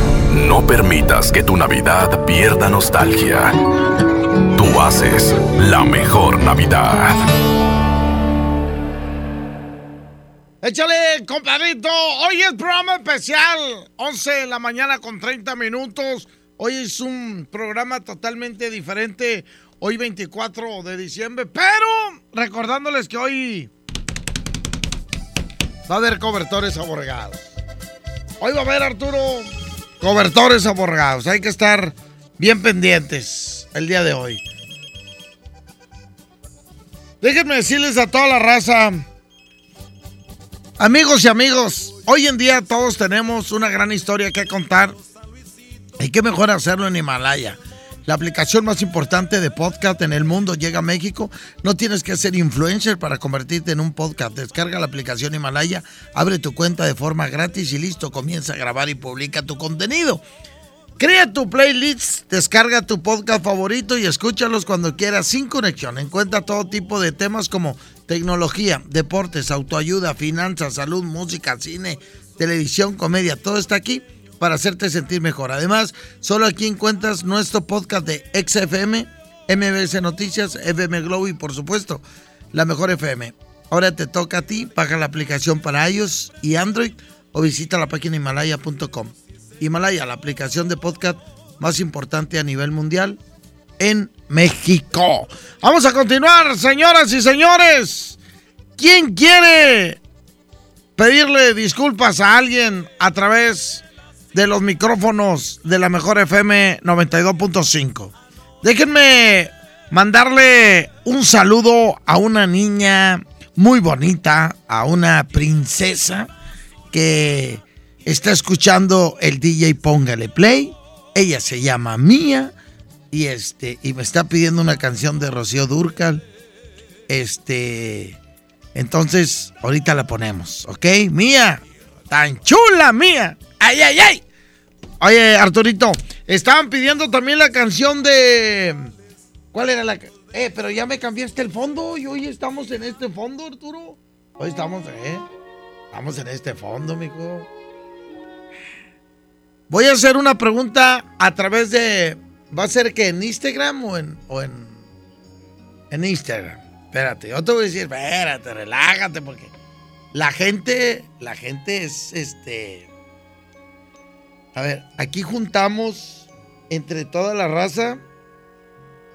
No permitas que tu Navidad pierda nostalgia. Tú haces la mejor Navidad. Échale, compadrito. Hoy es programa especial. 11 de la mañana con 30 minutos. Hoy es un programa totalmente diferente. Hoy 24 de diciembre. Pero recordándoles que hoy va a haber cobertores aborregados. Hoy va a haber, Arturo, cobertores aborregados. Hay que estar bien pendientes el día de hoy. Déjenme decirles a toda la raza, amigos y amigos, hoy en día todos tenemos una gran historia que contar. Y qué mejor hacerlo en Himalaya. La aplicación más importante de podcast en el mundo llega a México. No tienes que ser influencer para convertirte en un podcast. Descarga la aplicación Himalaya, abre tu cuenta de forma gratis y listo, comienza a grabar y publica tu contenido. Crea tu playlist, descarga tu podcast favorito y escúchalos cuando quieras sin conexión. Encuentra todo tipo de temas como tecnología, deportes, autoayuda, finanzas, salud, música, cine, televisión, comedia. Todo está aquí para hacerte sentir mejor. Además, solo aquí encuentras nuestro podcast de XFM, MBS Noticias, FM Globo y por supuesto, la mejor FM. Ahora te toca a ti, baja la aplicación para iOS y Android o visita la página himalaya.com. Himalaya, la aplicación de podcast más importante a nivel mundial en México. Vamos a continuar, señoras y señores. ¿Quién quiere pedirle disculpas a alguien a través de los micrófonos de la mejor FM 92.5? Déjenme mandarle un saludo a una niña muy bonita, a una princesa que está escuchando el DJ Póngale Play. Ella se llama Mía y este y me está pidiendo una canción de Rocío Durcal. Este, entonces ahorita la ponemos, ¿ok? Mía, tan chula Mía. Ay, ay, ay. Oye, Arturito, estaban pidiendo también la canción de ¿Cuál era la Eh, pero ya me cambiaste el fondo y hoy estamos en este fondo, Arturo. Hoy estamos, eh. Estamos en este fondo, mijo. Voy a hacer una pregunta a través de. ¿Va a ser que en Instagram o en. o en. en Instagram? Espérate, yo te voy a decir, espérate, relájate, porque la gente. La gente es este. A ver, aquí juntamos entre toda la raza.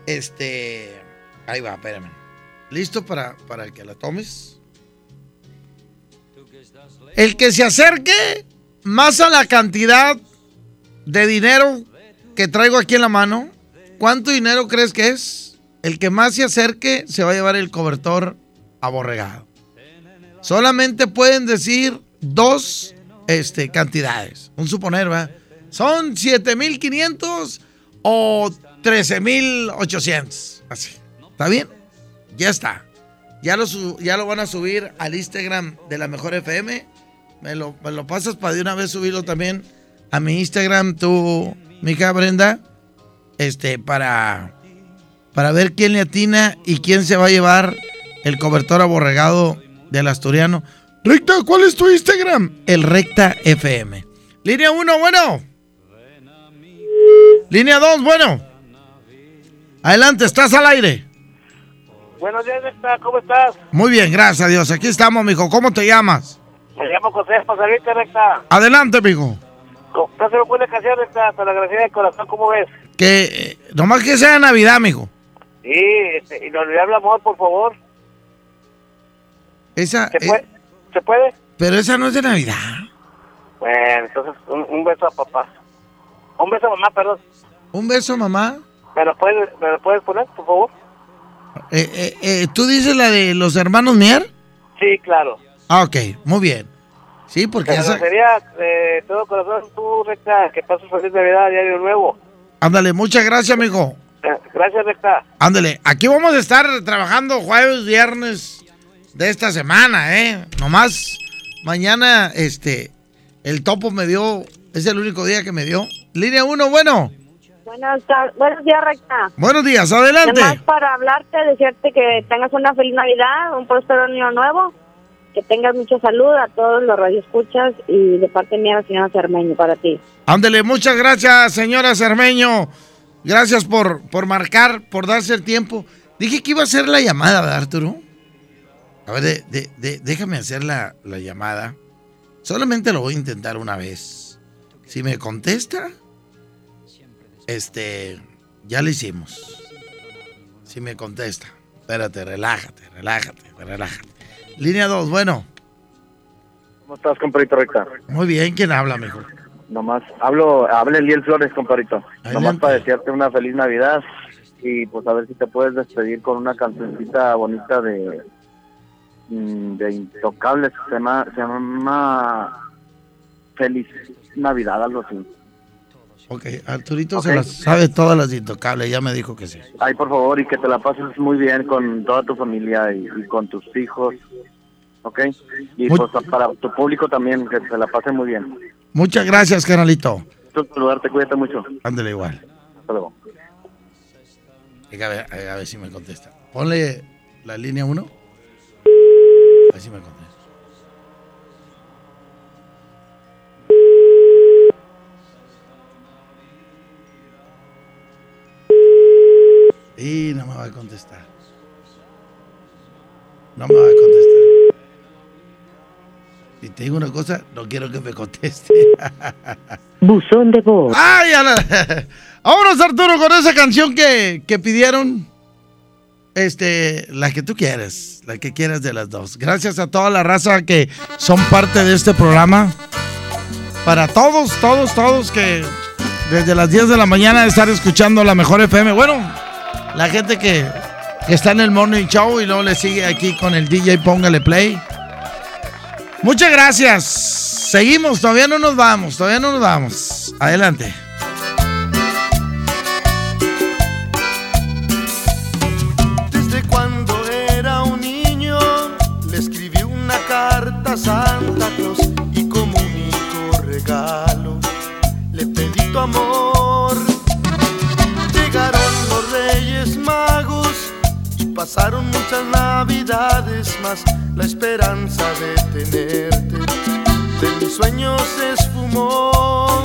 Este. Ahí va, espérame. ¿Listo para, para que la tomes? El que se acerque más a la cantidad de dinero que traigo aquí en la mano, ¿cuánto dinero crees que es? El que más se acerque se va a llevar el cobertor aborregado. Solamente pueden decir dos este, cantidades. Un suponer, ¿va? Son 7.500 o 13.800. Así. ¿Está bien? Ya está. Ya lo, ya lo van a subir al Instagram de la Mejor FM. Me lo, me lo pasas para de una vez subirlo también a mi Instagram, tú, mija Brenda. Este, para, para ver quién le atina y quién se va a llevar el cobertor aborregado del asturiano. Recta, ¿cuál es tu Instagram? El Recta FM. Línea 1, bueno. Línea 2, bueno. Adelante, estás al aire. Buenos días, Recta, ¿cómo estás? Muy bien, gracias a Dios. Aquí estamos, mijo. ¿Cómo te llamas? Me llamo José Pasarita, Recta. Adelante, mijo. Estás en una buena canción, Recta, te lo agradecí de corazón, ¿cómo ves? Que eh, nomás que sea Navidad, mijo. Sí, este, inolvidable amor, por favor. Esa, ¿Se eh, puede? ¿Se puede? pero esa no es de Navidad. Bueno, entonces un, un beso a papá. Un beso a mamá, perdón. Un beso, mamá. ¿Me lo puedes, me lo puedes poner, por favor? Eh, eh, eh, ¿Tú dices la de los hermanos Mier? Sí, claro. Ah, ok, muy bien. Sí, porque esa... agradecería de todo corazón tú, Recta, que pases feliz Navidad y Año Nuevo. Ándale, muchas gracias, amigo. Eh, Gracias, Recta. Ándale, aquí vamos a estar trabajando jueves, viernes de esta semana, ¿eh? Nomás mañana, este, el topo me dio, es el único día que me dio. Línea 1, bueno. Buenos, tar- buenos días, Recta. Buenos días, adelante. Nada más para hablarte, desearte que tengas una feliz Navidad, un próspero año nuevo, que tengas mucha salud a todos los radioescuchas y de parte mía, la señora Cermeño, para ti. Ándale, muchas gracias, señora Cermeño. Gracias por, por marcar, por darse el tiempo. Dije que iba a hacer la llamada, ¿verdad, Arturo? A ver, de- de- de- déjame hacer la, la llamada. Solamente lo voy a intentar una vez. Si me contesta, este, ya lo hicimos. Si me contesta, espérate, relájate, relájate, relájate. Línea 2, bueno, ¿Cómo estás, compadrito Recta? muy bien, ¿quién habla mejor? Nomás, hablo, habla Eliel Flores, compadrito. Nomás para desearte una feliz Navidad y pues a ver si te puedes despedir con una cancioncita bonita de de Intocables. Se llama, se llama Feliz Navidad, algo así. Ok, Arturito Ok. se las sabe todas las intocables, ya me dijo que sí. Ay, por favor, y que te la pases muy bien con toda tu familia y, y con tus hijos. ¿Ok? Y Muy- pues para tu público también, que se la pase muy bien. Muchas gracias, canalito. Gusto saludarte, cuídate mucho. Ándale igual. Hasta luego. A ver, a ver si me contesta. Ponle la línea 1. Ver si me. Y no me va a contestar. No me va a contestar. Y te digo una cosa, no quiero que me conteste. Buzón de voz. ¡Ay! a la- Vámonos, Arturo, con esa canción que, que pidieron. Este, la que tú quieres, la que quieras de las dos. Gracias a toda la raza que son parte de este programa. Para todos, todos, todos que desde las 10 de la mañana estar escuchando la mejor FM. Bueno, la gente que, que está en el Morning Show y luego le sigue aquí con el DJ Póngale Play. Muchas gracias. Seguimos, todavía no nos vamos, todavía no nos vamos. Adelante. Santa Claus y como único regalo le pedí tu amor. Llegaron los Reyes Magos y pasaron muchas navidades más. La esperanza de tenerte de mis sueños se esfumó.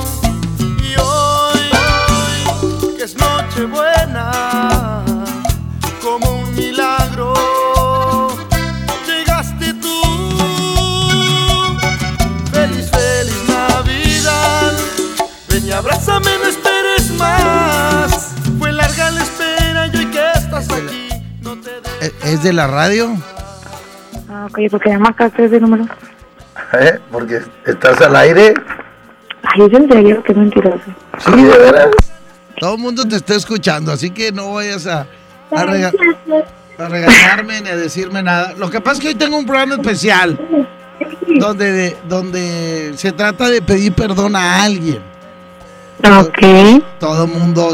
Y hoy, que es Nochebuena, como un milagro, abrázame, no esperes más. Fue larga la espera y hoy que estás aquí. ¿E- ¿Es de la radio? Ah, ok, porque ya marcaste ese número. ¿Eh? Porque estás al aire. Ay, es en serio, qué mentiroso. Sí, de veras. Todo el mundo te está escuchando, así que no vayas a, a, rega- a regañarme ni a decirme nada. Lo que pasa es que hoy tengo un programa especial donde, donde se trata de pedir perdón a alguien. Ok. Todo mundo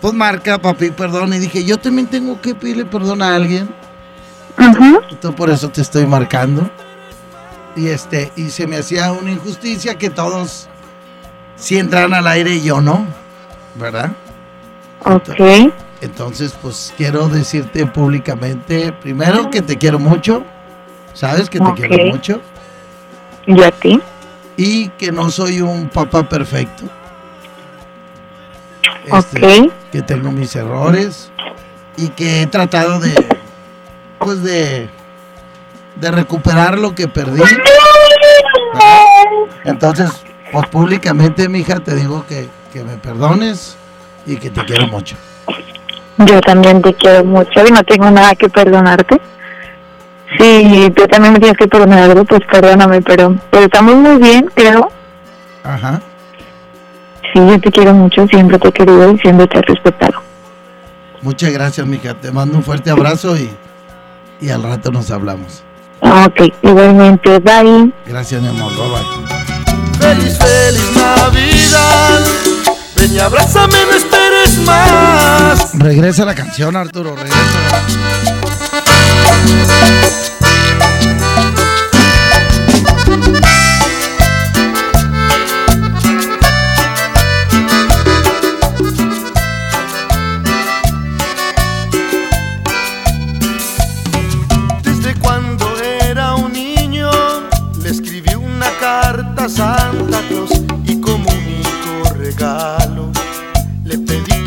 pues marca para pedir perdón y dije, yo también tengo que pedirle perdón a alguien. Entonces por eso te estoy marcando. Y este, y se me hacía una injusticia que todos sí entraran al aire y yo no, ¿verdad? Ok. Entonces, pues quiero decirte públicamente, primero que te quiero mucho, sabes que te quiero mucho, ¿Y a ti? y que no soy un papá perfecto. Este, okay. Que tengo mis errores y que he tratado de, pues de, de recuperar lo que perdí. Entonces, pues públicamente, mija, te digo que, que me perdones y que te quiero mucho. Yo también te quiero mucho y no tengo nada que perdonarte. Sí, tú también me tienes que perdonar algo, pues perdóname, pero, pero estamos muy bien, creo. Ajá. Sí, yo te quiero mucho, siempre te he querido y siempre te he respetado. Muchas gracias, mija. Te mando un fuerte abrazo y, y al rato nos hablamos. Ok, igualmente. Bye. Gracias, mi amor. Bye bye. Feliz, feliz Navidad. Ven y abrázame, no esperes más. Regresa la canción, Arturo. Regresa.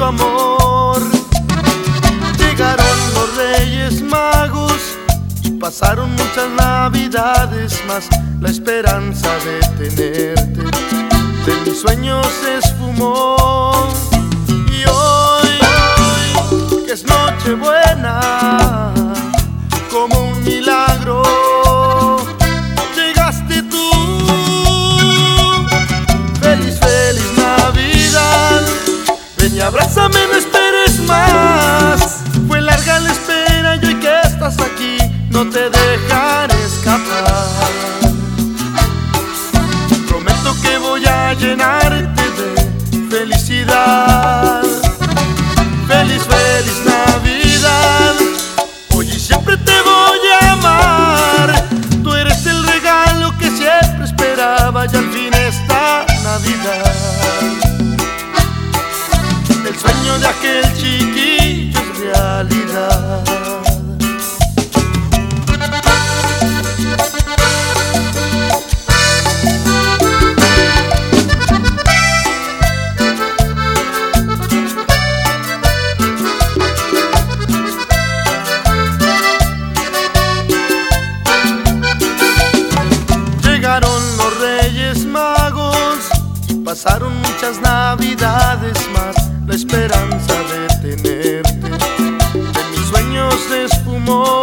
amor. Llegaron los reyes magos pasaron muchas navidades más la esperanza de tenerte. De mis sueños se esfumó y hoy, hoy que es noche buena, como un milagro. abrázame, no esperes más. Fue larga la espera y hoy que estás aquí, no te dejaré escapar. Prometo que voy a llenar amor.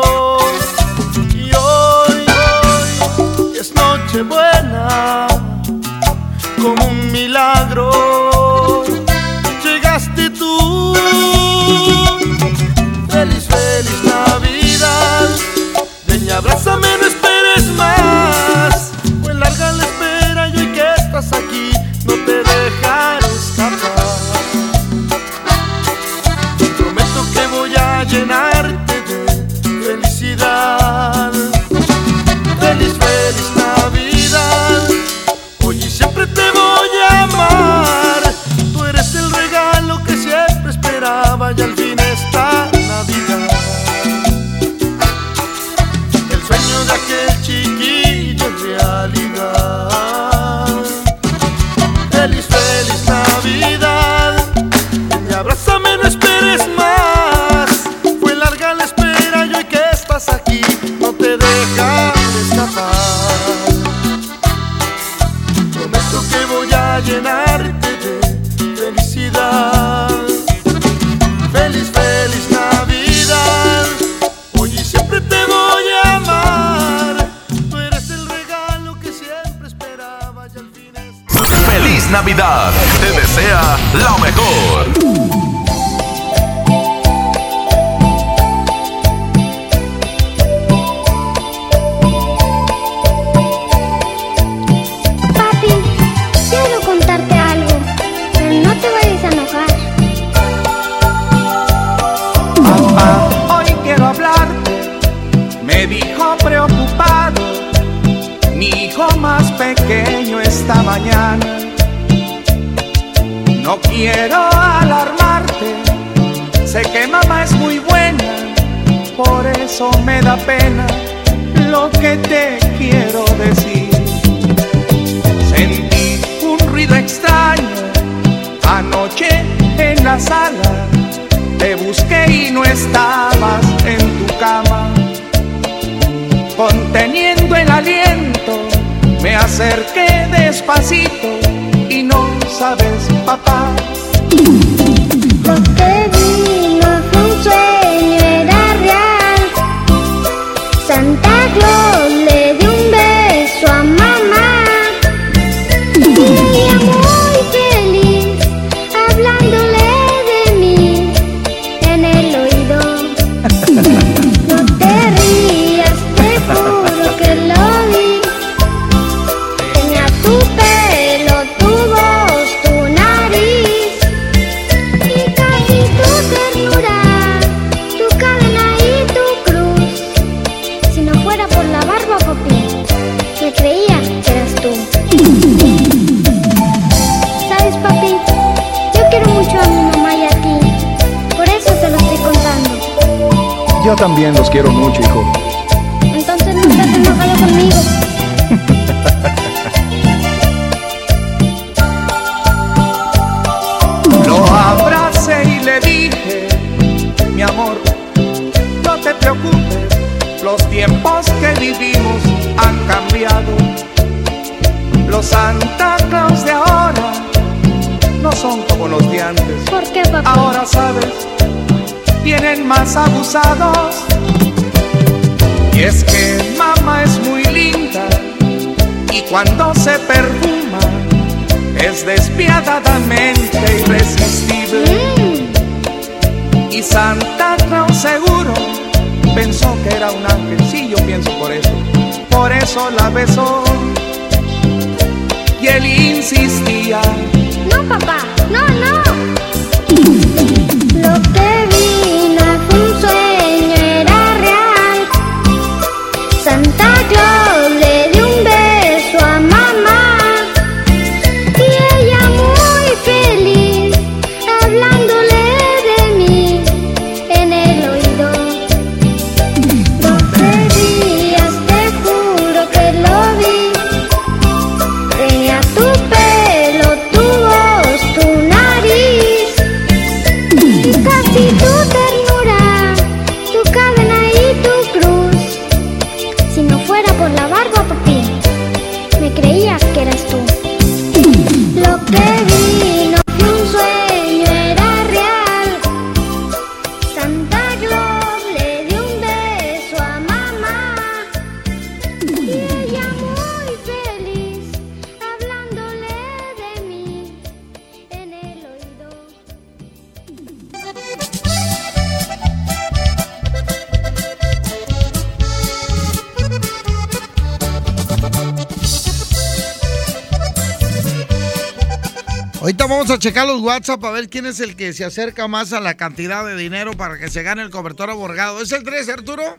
Checar los WhatsApp a ver quién es el que se acerca más a la cantidad de dinero para que se gane el cobertor aborgado. ¿Es el 3, Arturo?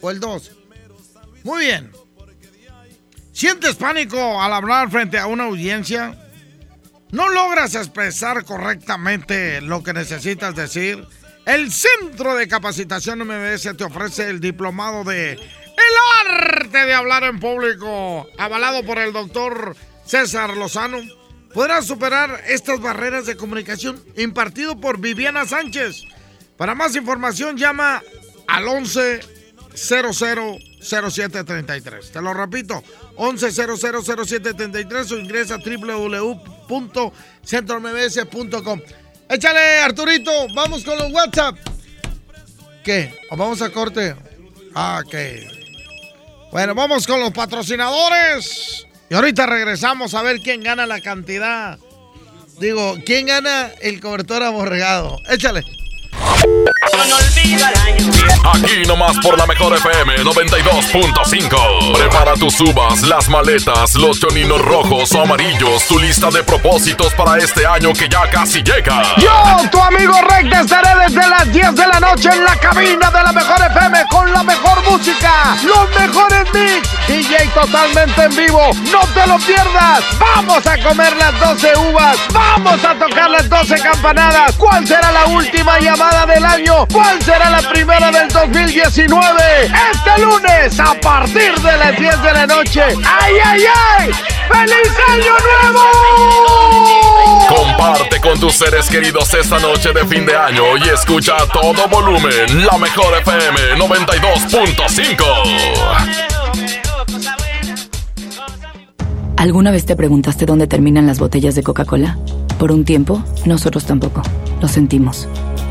¿O el 2? Muy bien. ¿Sientes pánico al hablar frente a una audiencia? ¿No logras expresar correctamente lo que necesitas decir? El Centro de Capacitación MBS te ofrece el diplomado de El Arte de Hablar en Público, avalado por el doctor César Lozano. Podrás superar estas barreras de comunicación impartido por Viviana Sánchez. Para más información llama al 11 0733. Te lo repito, 11 0733 o ingresa a www.centrombs.com. Échale, Arturito, vamos con los WhatsApp. ¿Qué? ¿O vamos a corte? Ah, ok. Bueno, vamos con los patrocinadores. Y ahorita regresamos a ver quién gana la cantidad. Digo, ¿quién gana el cobertor aborregado? Échale. Aquí nomás por la mejor FM 92.5. Prepara tus uvas, las maletas, los choninos rojos o amarillos, tu lista de propósitos para este año que ya casi llega. Yo, tu amigo Recta, estaré desde las 10 de la noche en la cabina de la mejor FM con la mejor música, los mejores mix, DJ totalmente en vivo. No te lo pierdas. Vamos a comer las 12 uvas. Vamos a tocar las 12 campanadas. ¿Cuál será la última llamada del año? ¿Cuál será la primera del 2019? Este lunes a partir de las 10 de la noche. ¡Ay, ay, ay! ¡Feliz año nuevo! Comparte con tus seres queridos esta noche de fin de año y escucha a todo volumen la mejor FM 92.5. ¿Alguna vez te preguntaste dónde terminan las botellas de Coca-Cola? Por un tiempo, nosotros tampoco. Lo sentimos.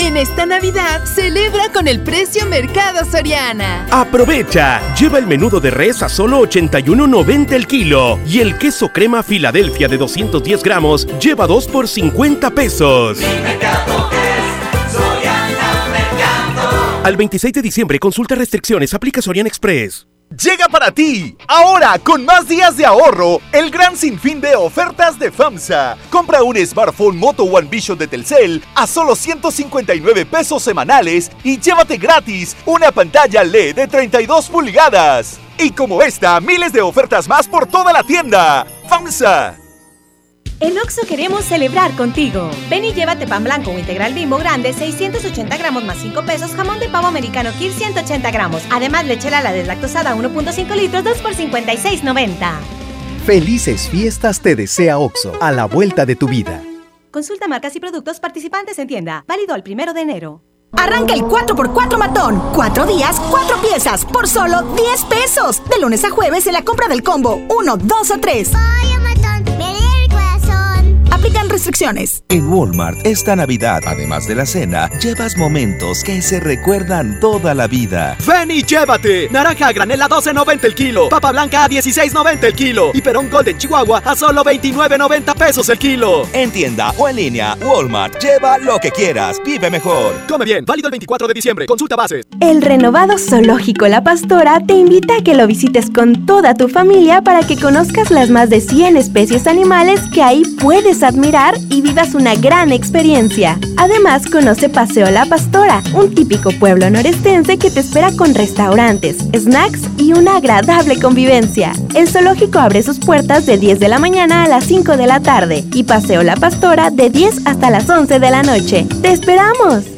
En esta Navidad, celebra con el precio Mercado Soriana. Aprovecha, lleva el menudo de res a solo 81.90 el kilo y el queso crema Filadelfia de 210 gramos lleva 2 por 50 pesos. Al 26 de diciembre consulta restricciones, aplica Sorian Express. Llega para ti. Ahora, con más días de ahorro, el gran sinfín de ofertas de FAMSA. Compra un smartphone Moto One Vision de Telcel a solo 159 pesos semanales y llévate gratis una pantalla LED de 32 pulgadas. Y como esta, miles de ofertas más por toda la tienda. FAMSA. En Oxo queremos celebrar contigo. Ven y llévate pan blanco o integral bimbo grande, 680 gramos más 5 pesos, jamón de pavo americano Kir 180 gramos. Además, leche la deslactosada 1.5 litros, 2 por 56.90. Felices fiestas te desea Oxo, a la vuelta de tu vida. Consulta marcas y productos participantes en tienda. Válido al primero de enero. Arranca el 4x4 matón. Cuatro días, cuatro piezas, por solo 10 pesos. De lunes a jueves en la compra del combo 1, 2 o 3. Aplican restricciones. En Walmart, esta Navidad, además de la cena, llevas momentos que se recuerdan toda la vida. Ven y llévate. Naranja a granel a 12.90 el kilo. Papa blanca a 16.90 el kilo. Y perón golden chihuahua a solo 29.90 pesos el kilo. En tienda o en línea, Walmart, lleva lo que quieras. Vive mejor. Come bien. Válido el 24 de diciembre. Consulta bases. El renovado Zoológico La Pastora te invita a que lo visites con toda tu familia para que conozcas las más de 100 especies animales que ahí puedes admirar y vivas una gran experiencia. Además, conoce Paseo La Pastora, un típico pueblo norestense que te espera con restaurantes, snacks y una agradable convivencia. El zoológico abre sus puertas de 10 de la mañana a las 5 de la tarde y Paseo La Pastora de 10 hasta las 11 de la noche. ¡Te esperamos!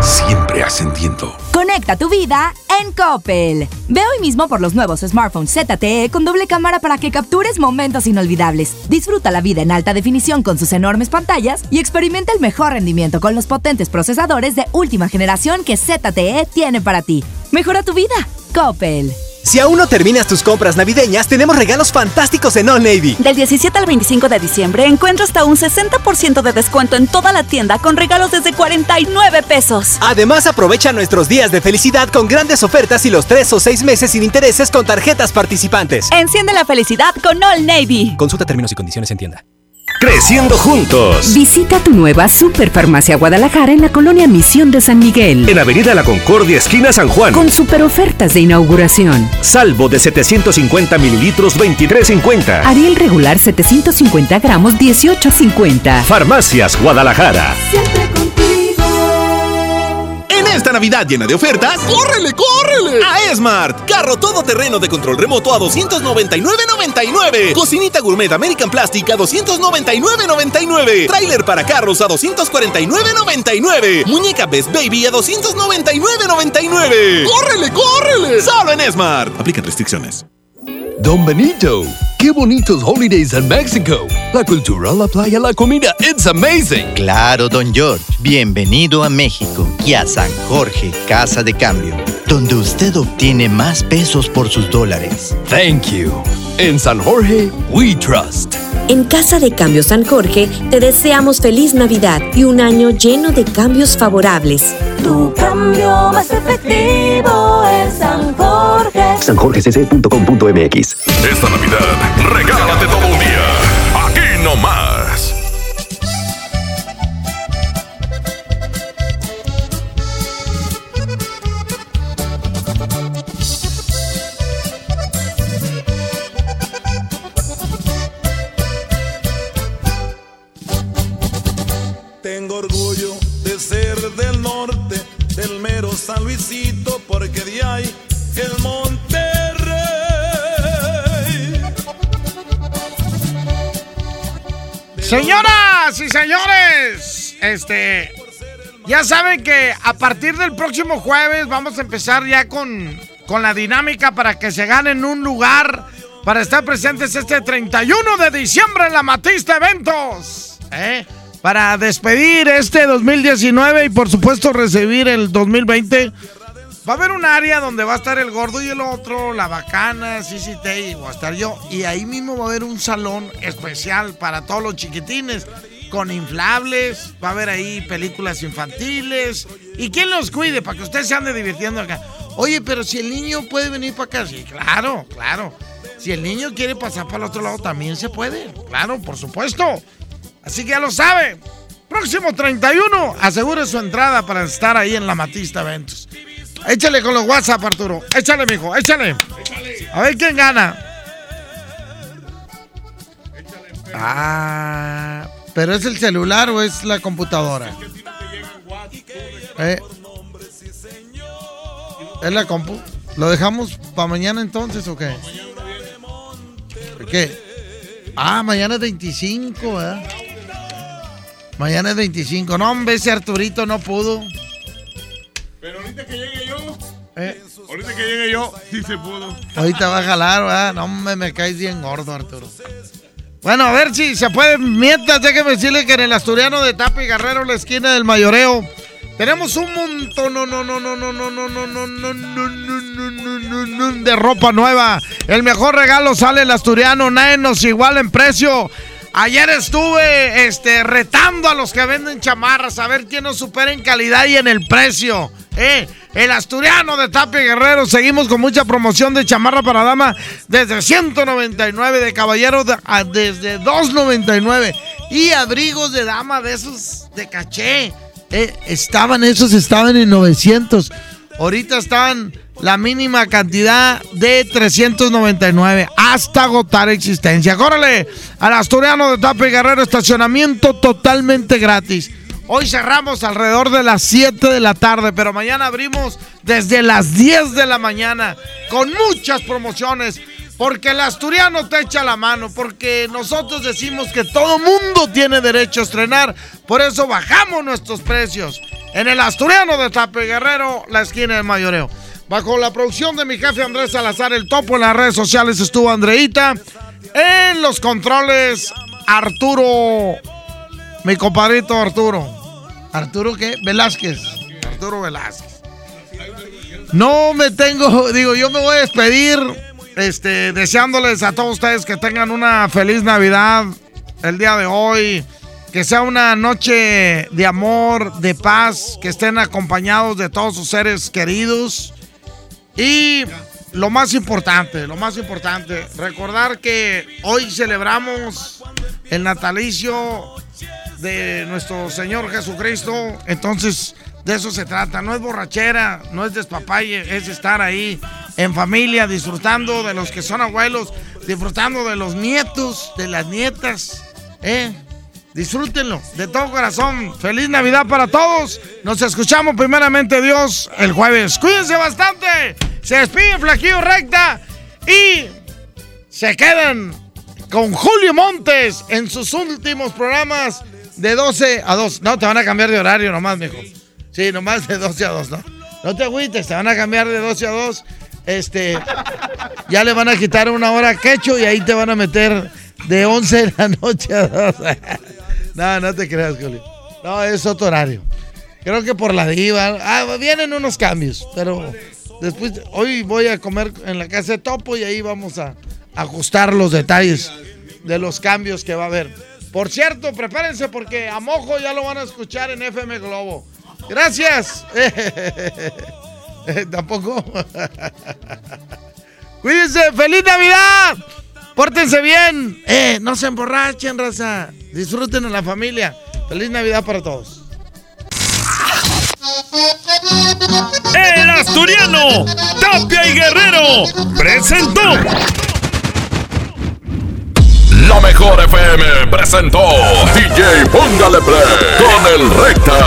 Siempre ascendiendo. Conecta tu vida en Coppel. Ve hoy mismo por los nuevos smartphones ZTE con doble cámara para que captures momentos inolvidables. Disfruta la vida en alta definición con sus enormes pantallas y experimenta el mejor rendimiento con los potentes procesadores de última generación que ZTE tiene para ti. Mejora tu vida. Coppel. Si aún no terminas tus compras navideñas, tenemos regalos fantásticos en All Navy. Del 17 al 25 de diciembre encuentra hasta un 60% de descuento en toda la tienda con regalos desde 49 pesos. Además, aprovecha nuestros días de felicidad con grandes ofertas y los 3 o 6 meses sin intereses con tarjetas participantes. Enciende la felicidad con All Navy. Consulta términos y condiciones en tienda. Creciendo juntos. Visita tu nueva Superfarmacia Guadalajara en la colonia Misión de San Miguel. En Avenida La Concordia, esquina San Juan. Con super ofertas de inauguración. Salvo de 750 mililitros, 23.50. Ariel regular 750 gramos, 18.50. Farmacias Guadalajara. Siempre En esta Navidad llena de ofertas, ¡córrele, córrele! A Esmart. Carro todoterreno de control remoto a 299.99. Cocinita gourmet American Plastic a 299.99. Tráiler para carros a 249.99. Muñeca Best Baby a 299.99. ¡Córrele, córrele! Solo en Esmart. Aplican restricciones. Don Benito, qué bonitos holidays en México. La cultura, la playa, la comida, it's amazing. Claro, don George. Bienvenido a México y a San Jorge, Casa de Cambio, donde usted obtiene más pesos por sus dólares. Thank you. En San Jorge, we trust. En Casa de Cambio San Jorge te deseamos feliz Navidad y un año lleno de cambios favorables. Tu cambio más efectivo en San Jorge. sanjorgecc.com.mx Esta Navidad, regálate todo un día. Aquí nomás. Porque de ahí el Monterrey. Señoras y señores, este, ya saben que a partir del próximo jueves vamos a empezar ya con, con la dinámica para que se ganen un lugar para estar presentes este 31 de diciembre en la Matista Eventos. ¿eh? Para despedir este 2019 y por supuesto recibir el 2020. Va a haber un área donde va a estar el gordo y el otro, la bacana, CCT y voy a estar yo. Y ahí mismo va a haber un salón especial para todos los chiquitines, con inflables, va a haber ahí películas infantiles. ¿Y quién los cuide para que ustedes se ande divirtiendo acá? Oye, pero si el niño puede venir para acá, sí, claro, claro. Si el niño quiere pasar para el otro lado, también se puede. Claro, por supuesto. Así que ya lo sabe. Próximo 31, asegure su entrada para estar ahí en la Matista Eventos. Échale con los WhatsApp, Arturo. Échale, mijo, échale. A ver quién gana. Ah, pero es el celular o es la computadora. Eh, ¿Es la compu? ¿Lo dejamos para mañana entonces o qué? ¿Qué? Ah, mañana es 25, ¿verdad? Mañana es 25. No, hombre, ese Arturito no pudo. Pero ahorita que llegue yo, Eh, ahorita que llegue yo, sí se pudo. ahorita va a jalar, ¿verdad? No, hombre, me caes bien gordo, Arturo. Bueno, a ver si se puede. Mientras, déjeme decirle que en el Asturiano de Tapa y Guerrero, la esquina del Mayoreo, tenemos un montón no, no, no, no, no, no, no, no, no, no, no, no, no, no, no, no, de ropa nueva. El mejor regalo sale el Asturiano, nadie nos iguala en precio. Ayer estuve este, retando a los que venden chamarras a ver quién nos supera en calidad y en el precio. Eh, el asturiano de Tapia Guerrero, seguimos con mucha promoción de chamarra para dama desde 199, de caballero de- a- desde 299 y abrigos de dama de esos de caché. Eh, estaban esos, estaban en 900. Ahorita están la mínima cantidad de 399 hasta agotar existencia. Córrele al Asturiano de Tape Guerrero, estacionamiento totalmente gratis. Hoy cerramos alrededor de las 7 de la tarde, pero mañana abrimos desde las 10 de la mañana con muchas promociones. Porque el asturiano te echa la mano, porque nosotros decimos que todo mundo tiene derecho a estrenar, por eso bajamos nuestros precios. En el asturiano de Tape Guerrero, la esquina del mayoreo. Bajo la producción de mi jefe Andrés Salazar, el topo en las redes sociales estuvo Andreita. En los controles, Arturo, mi compadrito Arturo. ¿Arturo qué? Velázquez. Arturo Velázquez. No me tengo, digo, yo me voy a despedir, este, deseándoles a todos ustedes que tengan una feliz Navidad el día de hoy, que sea una noche de amor, de paz, que estén acompañados de todos sus seres queridos y lo más importante, lo más importante, recordar que hoy celebramos el natalicio de nuestro Señor Jesucristo. Entonces, de eso se trata. No es borrachera, no es despapalle, es estar ahí en familia, disfrutando de los que son abuelos, disfrutando de los nietos, de las nietas. ¿eh? Disfrútenlo de todo corazón. Feliz Navidad para todos. Nos escuchamos primeramente Dios el jueves. Cuídense bastante. Se despide Flaquillo Recta y se quedan con Julio Montes en sus últimos programas de 12 a 2. No, te van a cambiar de horario nomás, mijo. Sí, nomás de 12 a 2, ¿no? No te agüites, te van a cambiar de 12 a 2. Este, ya le van a quitar una hora a Quecho y ahí te van a meter de 11 de la noche a 2. no, no te creas, Julio. No, es otro horario. Creo que por la diva. Ah, vienen unos cambios, pero después, hoy voy a comer en la casa de Topo y ahí vamos a ajustar los detalles de los cambios que va a haber. Por cierto, prepárense porque a Mojo ya lo van a escuchar en FM Globo. Gracias. Tampoco. Cuídense, feliz Navidad. Pórtense bien. Eh, no se emborrachen, raza. Disfruten a la familia. Feliz Navidad para todos. El asturiano, Tapia y Guerrero, presentó. La mejor FM presentó DJ Póngale Play con el Recta.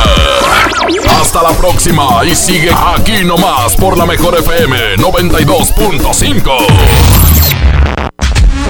Hasta Hasta la próxima y sigue aquí nomás por la mejor FM 92.5.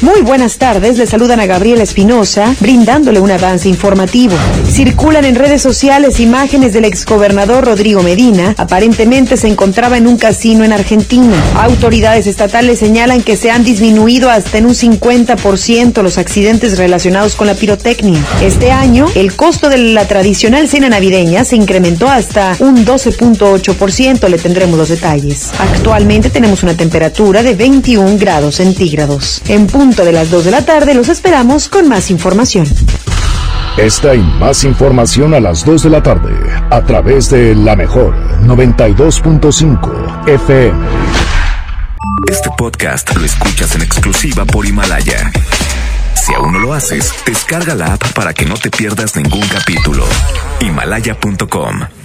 Muy buenas tardes, le saludan a Gabriela Espinosa, brindándole un avance informativo. Circulan en redes sociales imágenes del exgobernador Rodrigo Medina, aparentemente se encontraba en un casino en Argentina. Autoridades estatales señalan que se han disminuido hasta en un 50% los accidentes relacionados con la pirotecnia. Este año, el costo de la tradicional cena navideña se incrementó hasta un 12.8%, le tendremos los detalles. Actualmente tenemos una temperatura de 21 grados centígrados. En punto de las 2 de la tarde los esperamos con más información. Esta y más información a las 2 de la tarde a través de la mejor 92.5 FM. Este podcast lo escuchas en exclusiva por Himalaya. Si aún no lo haces, descarga la app para que no te pierdas ningún capítulo. Himalaya.com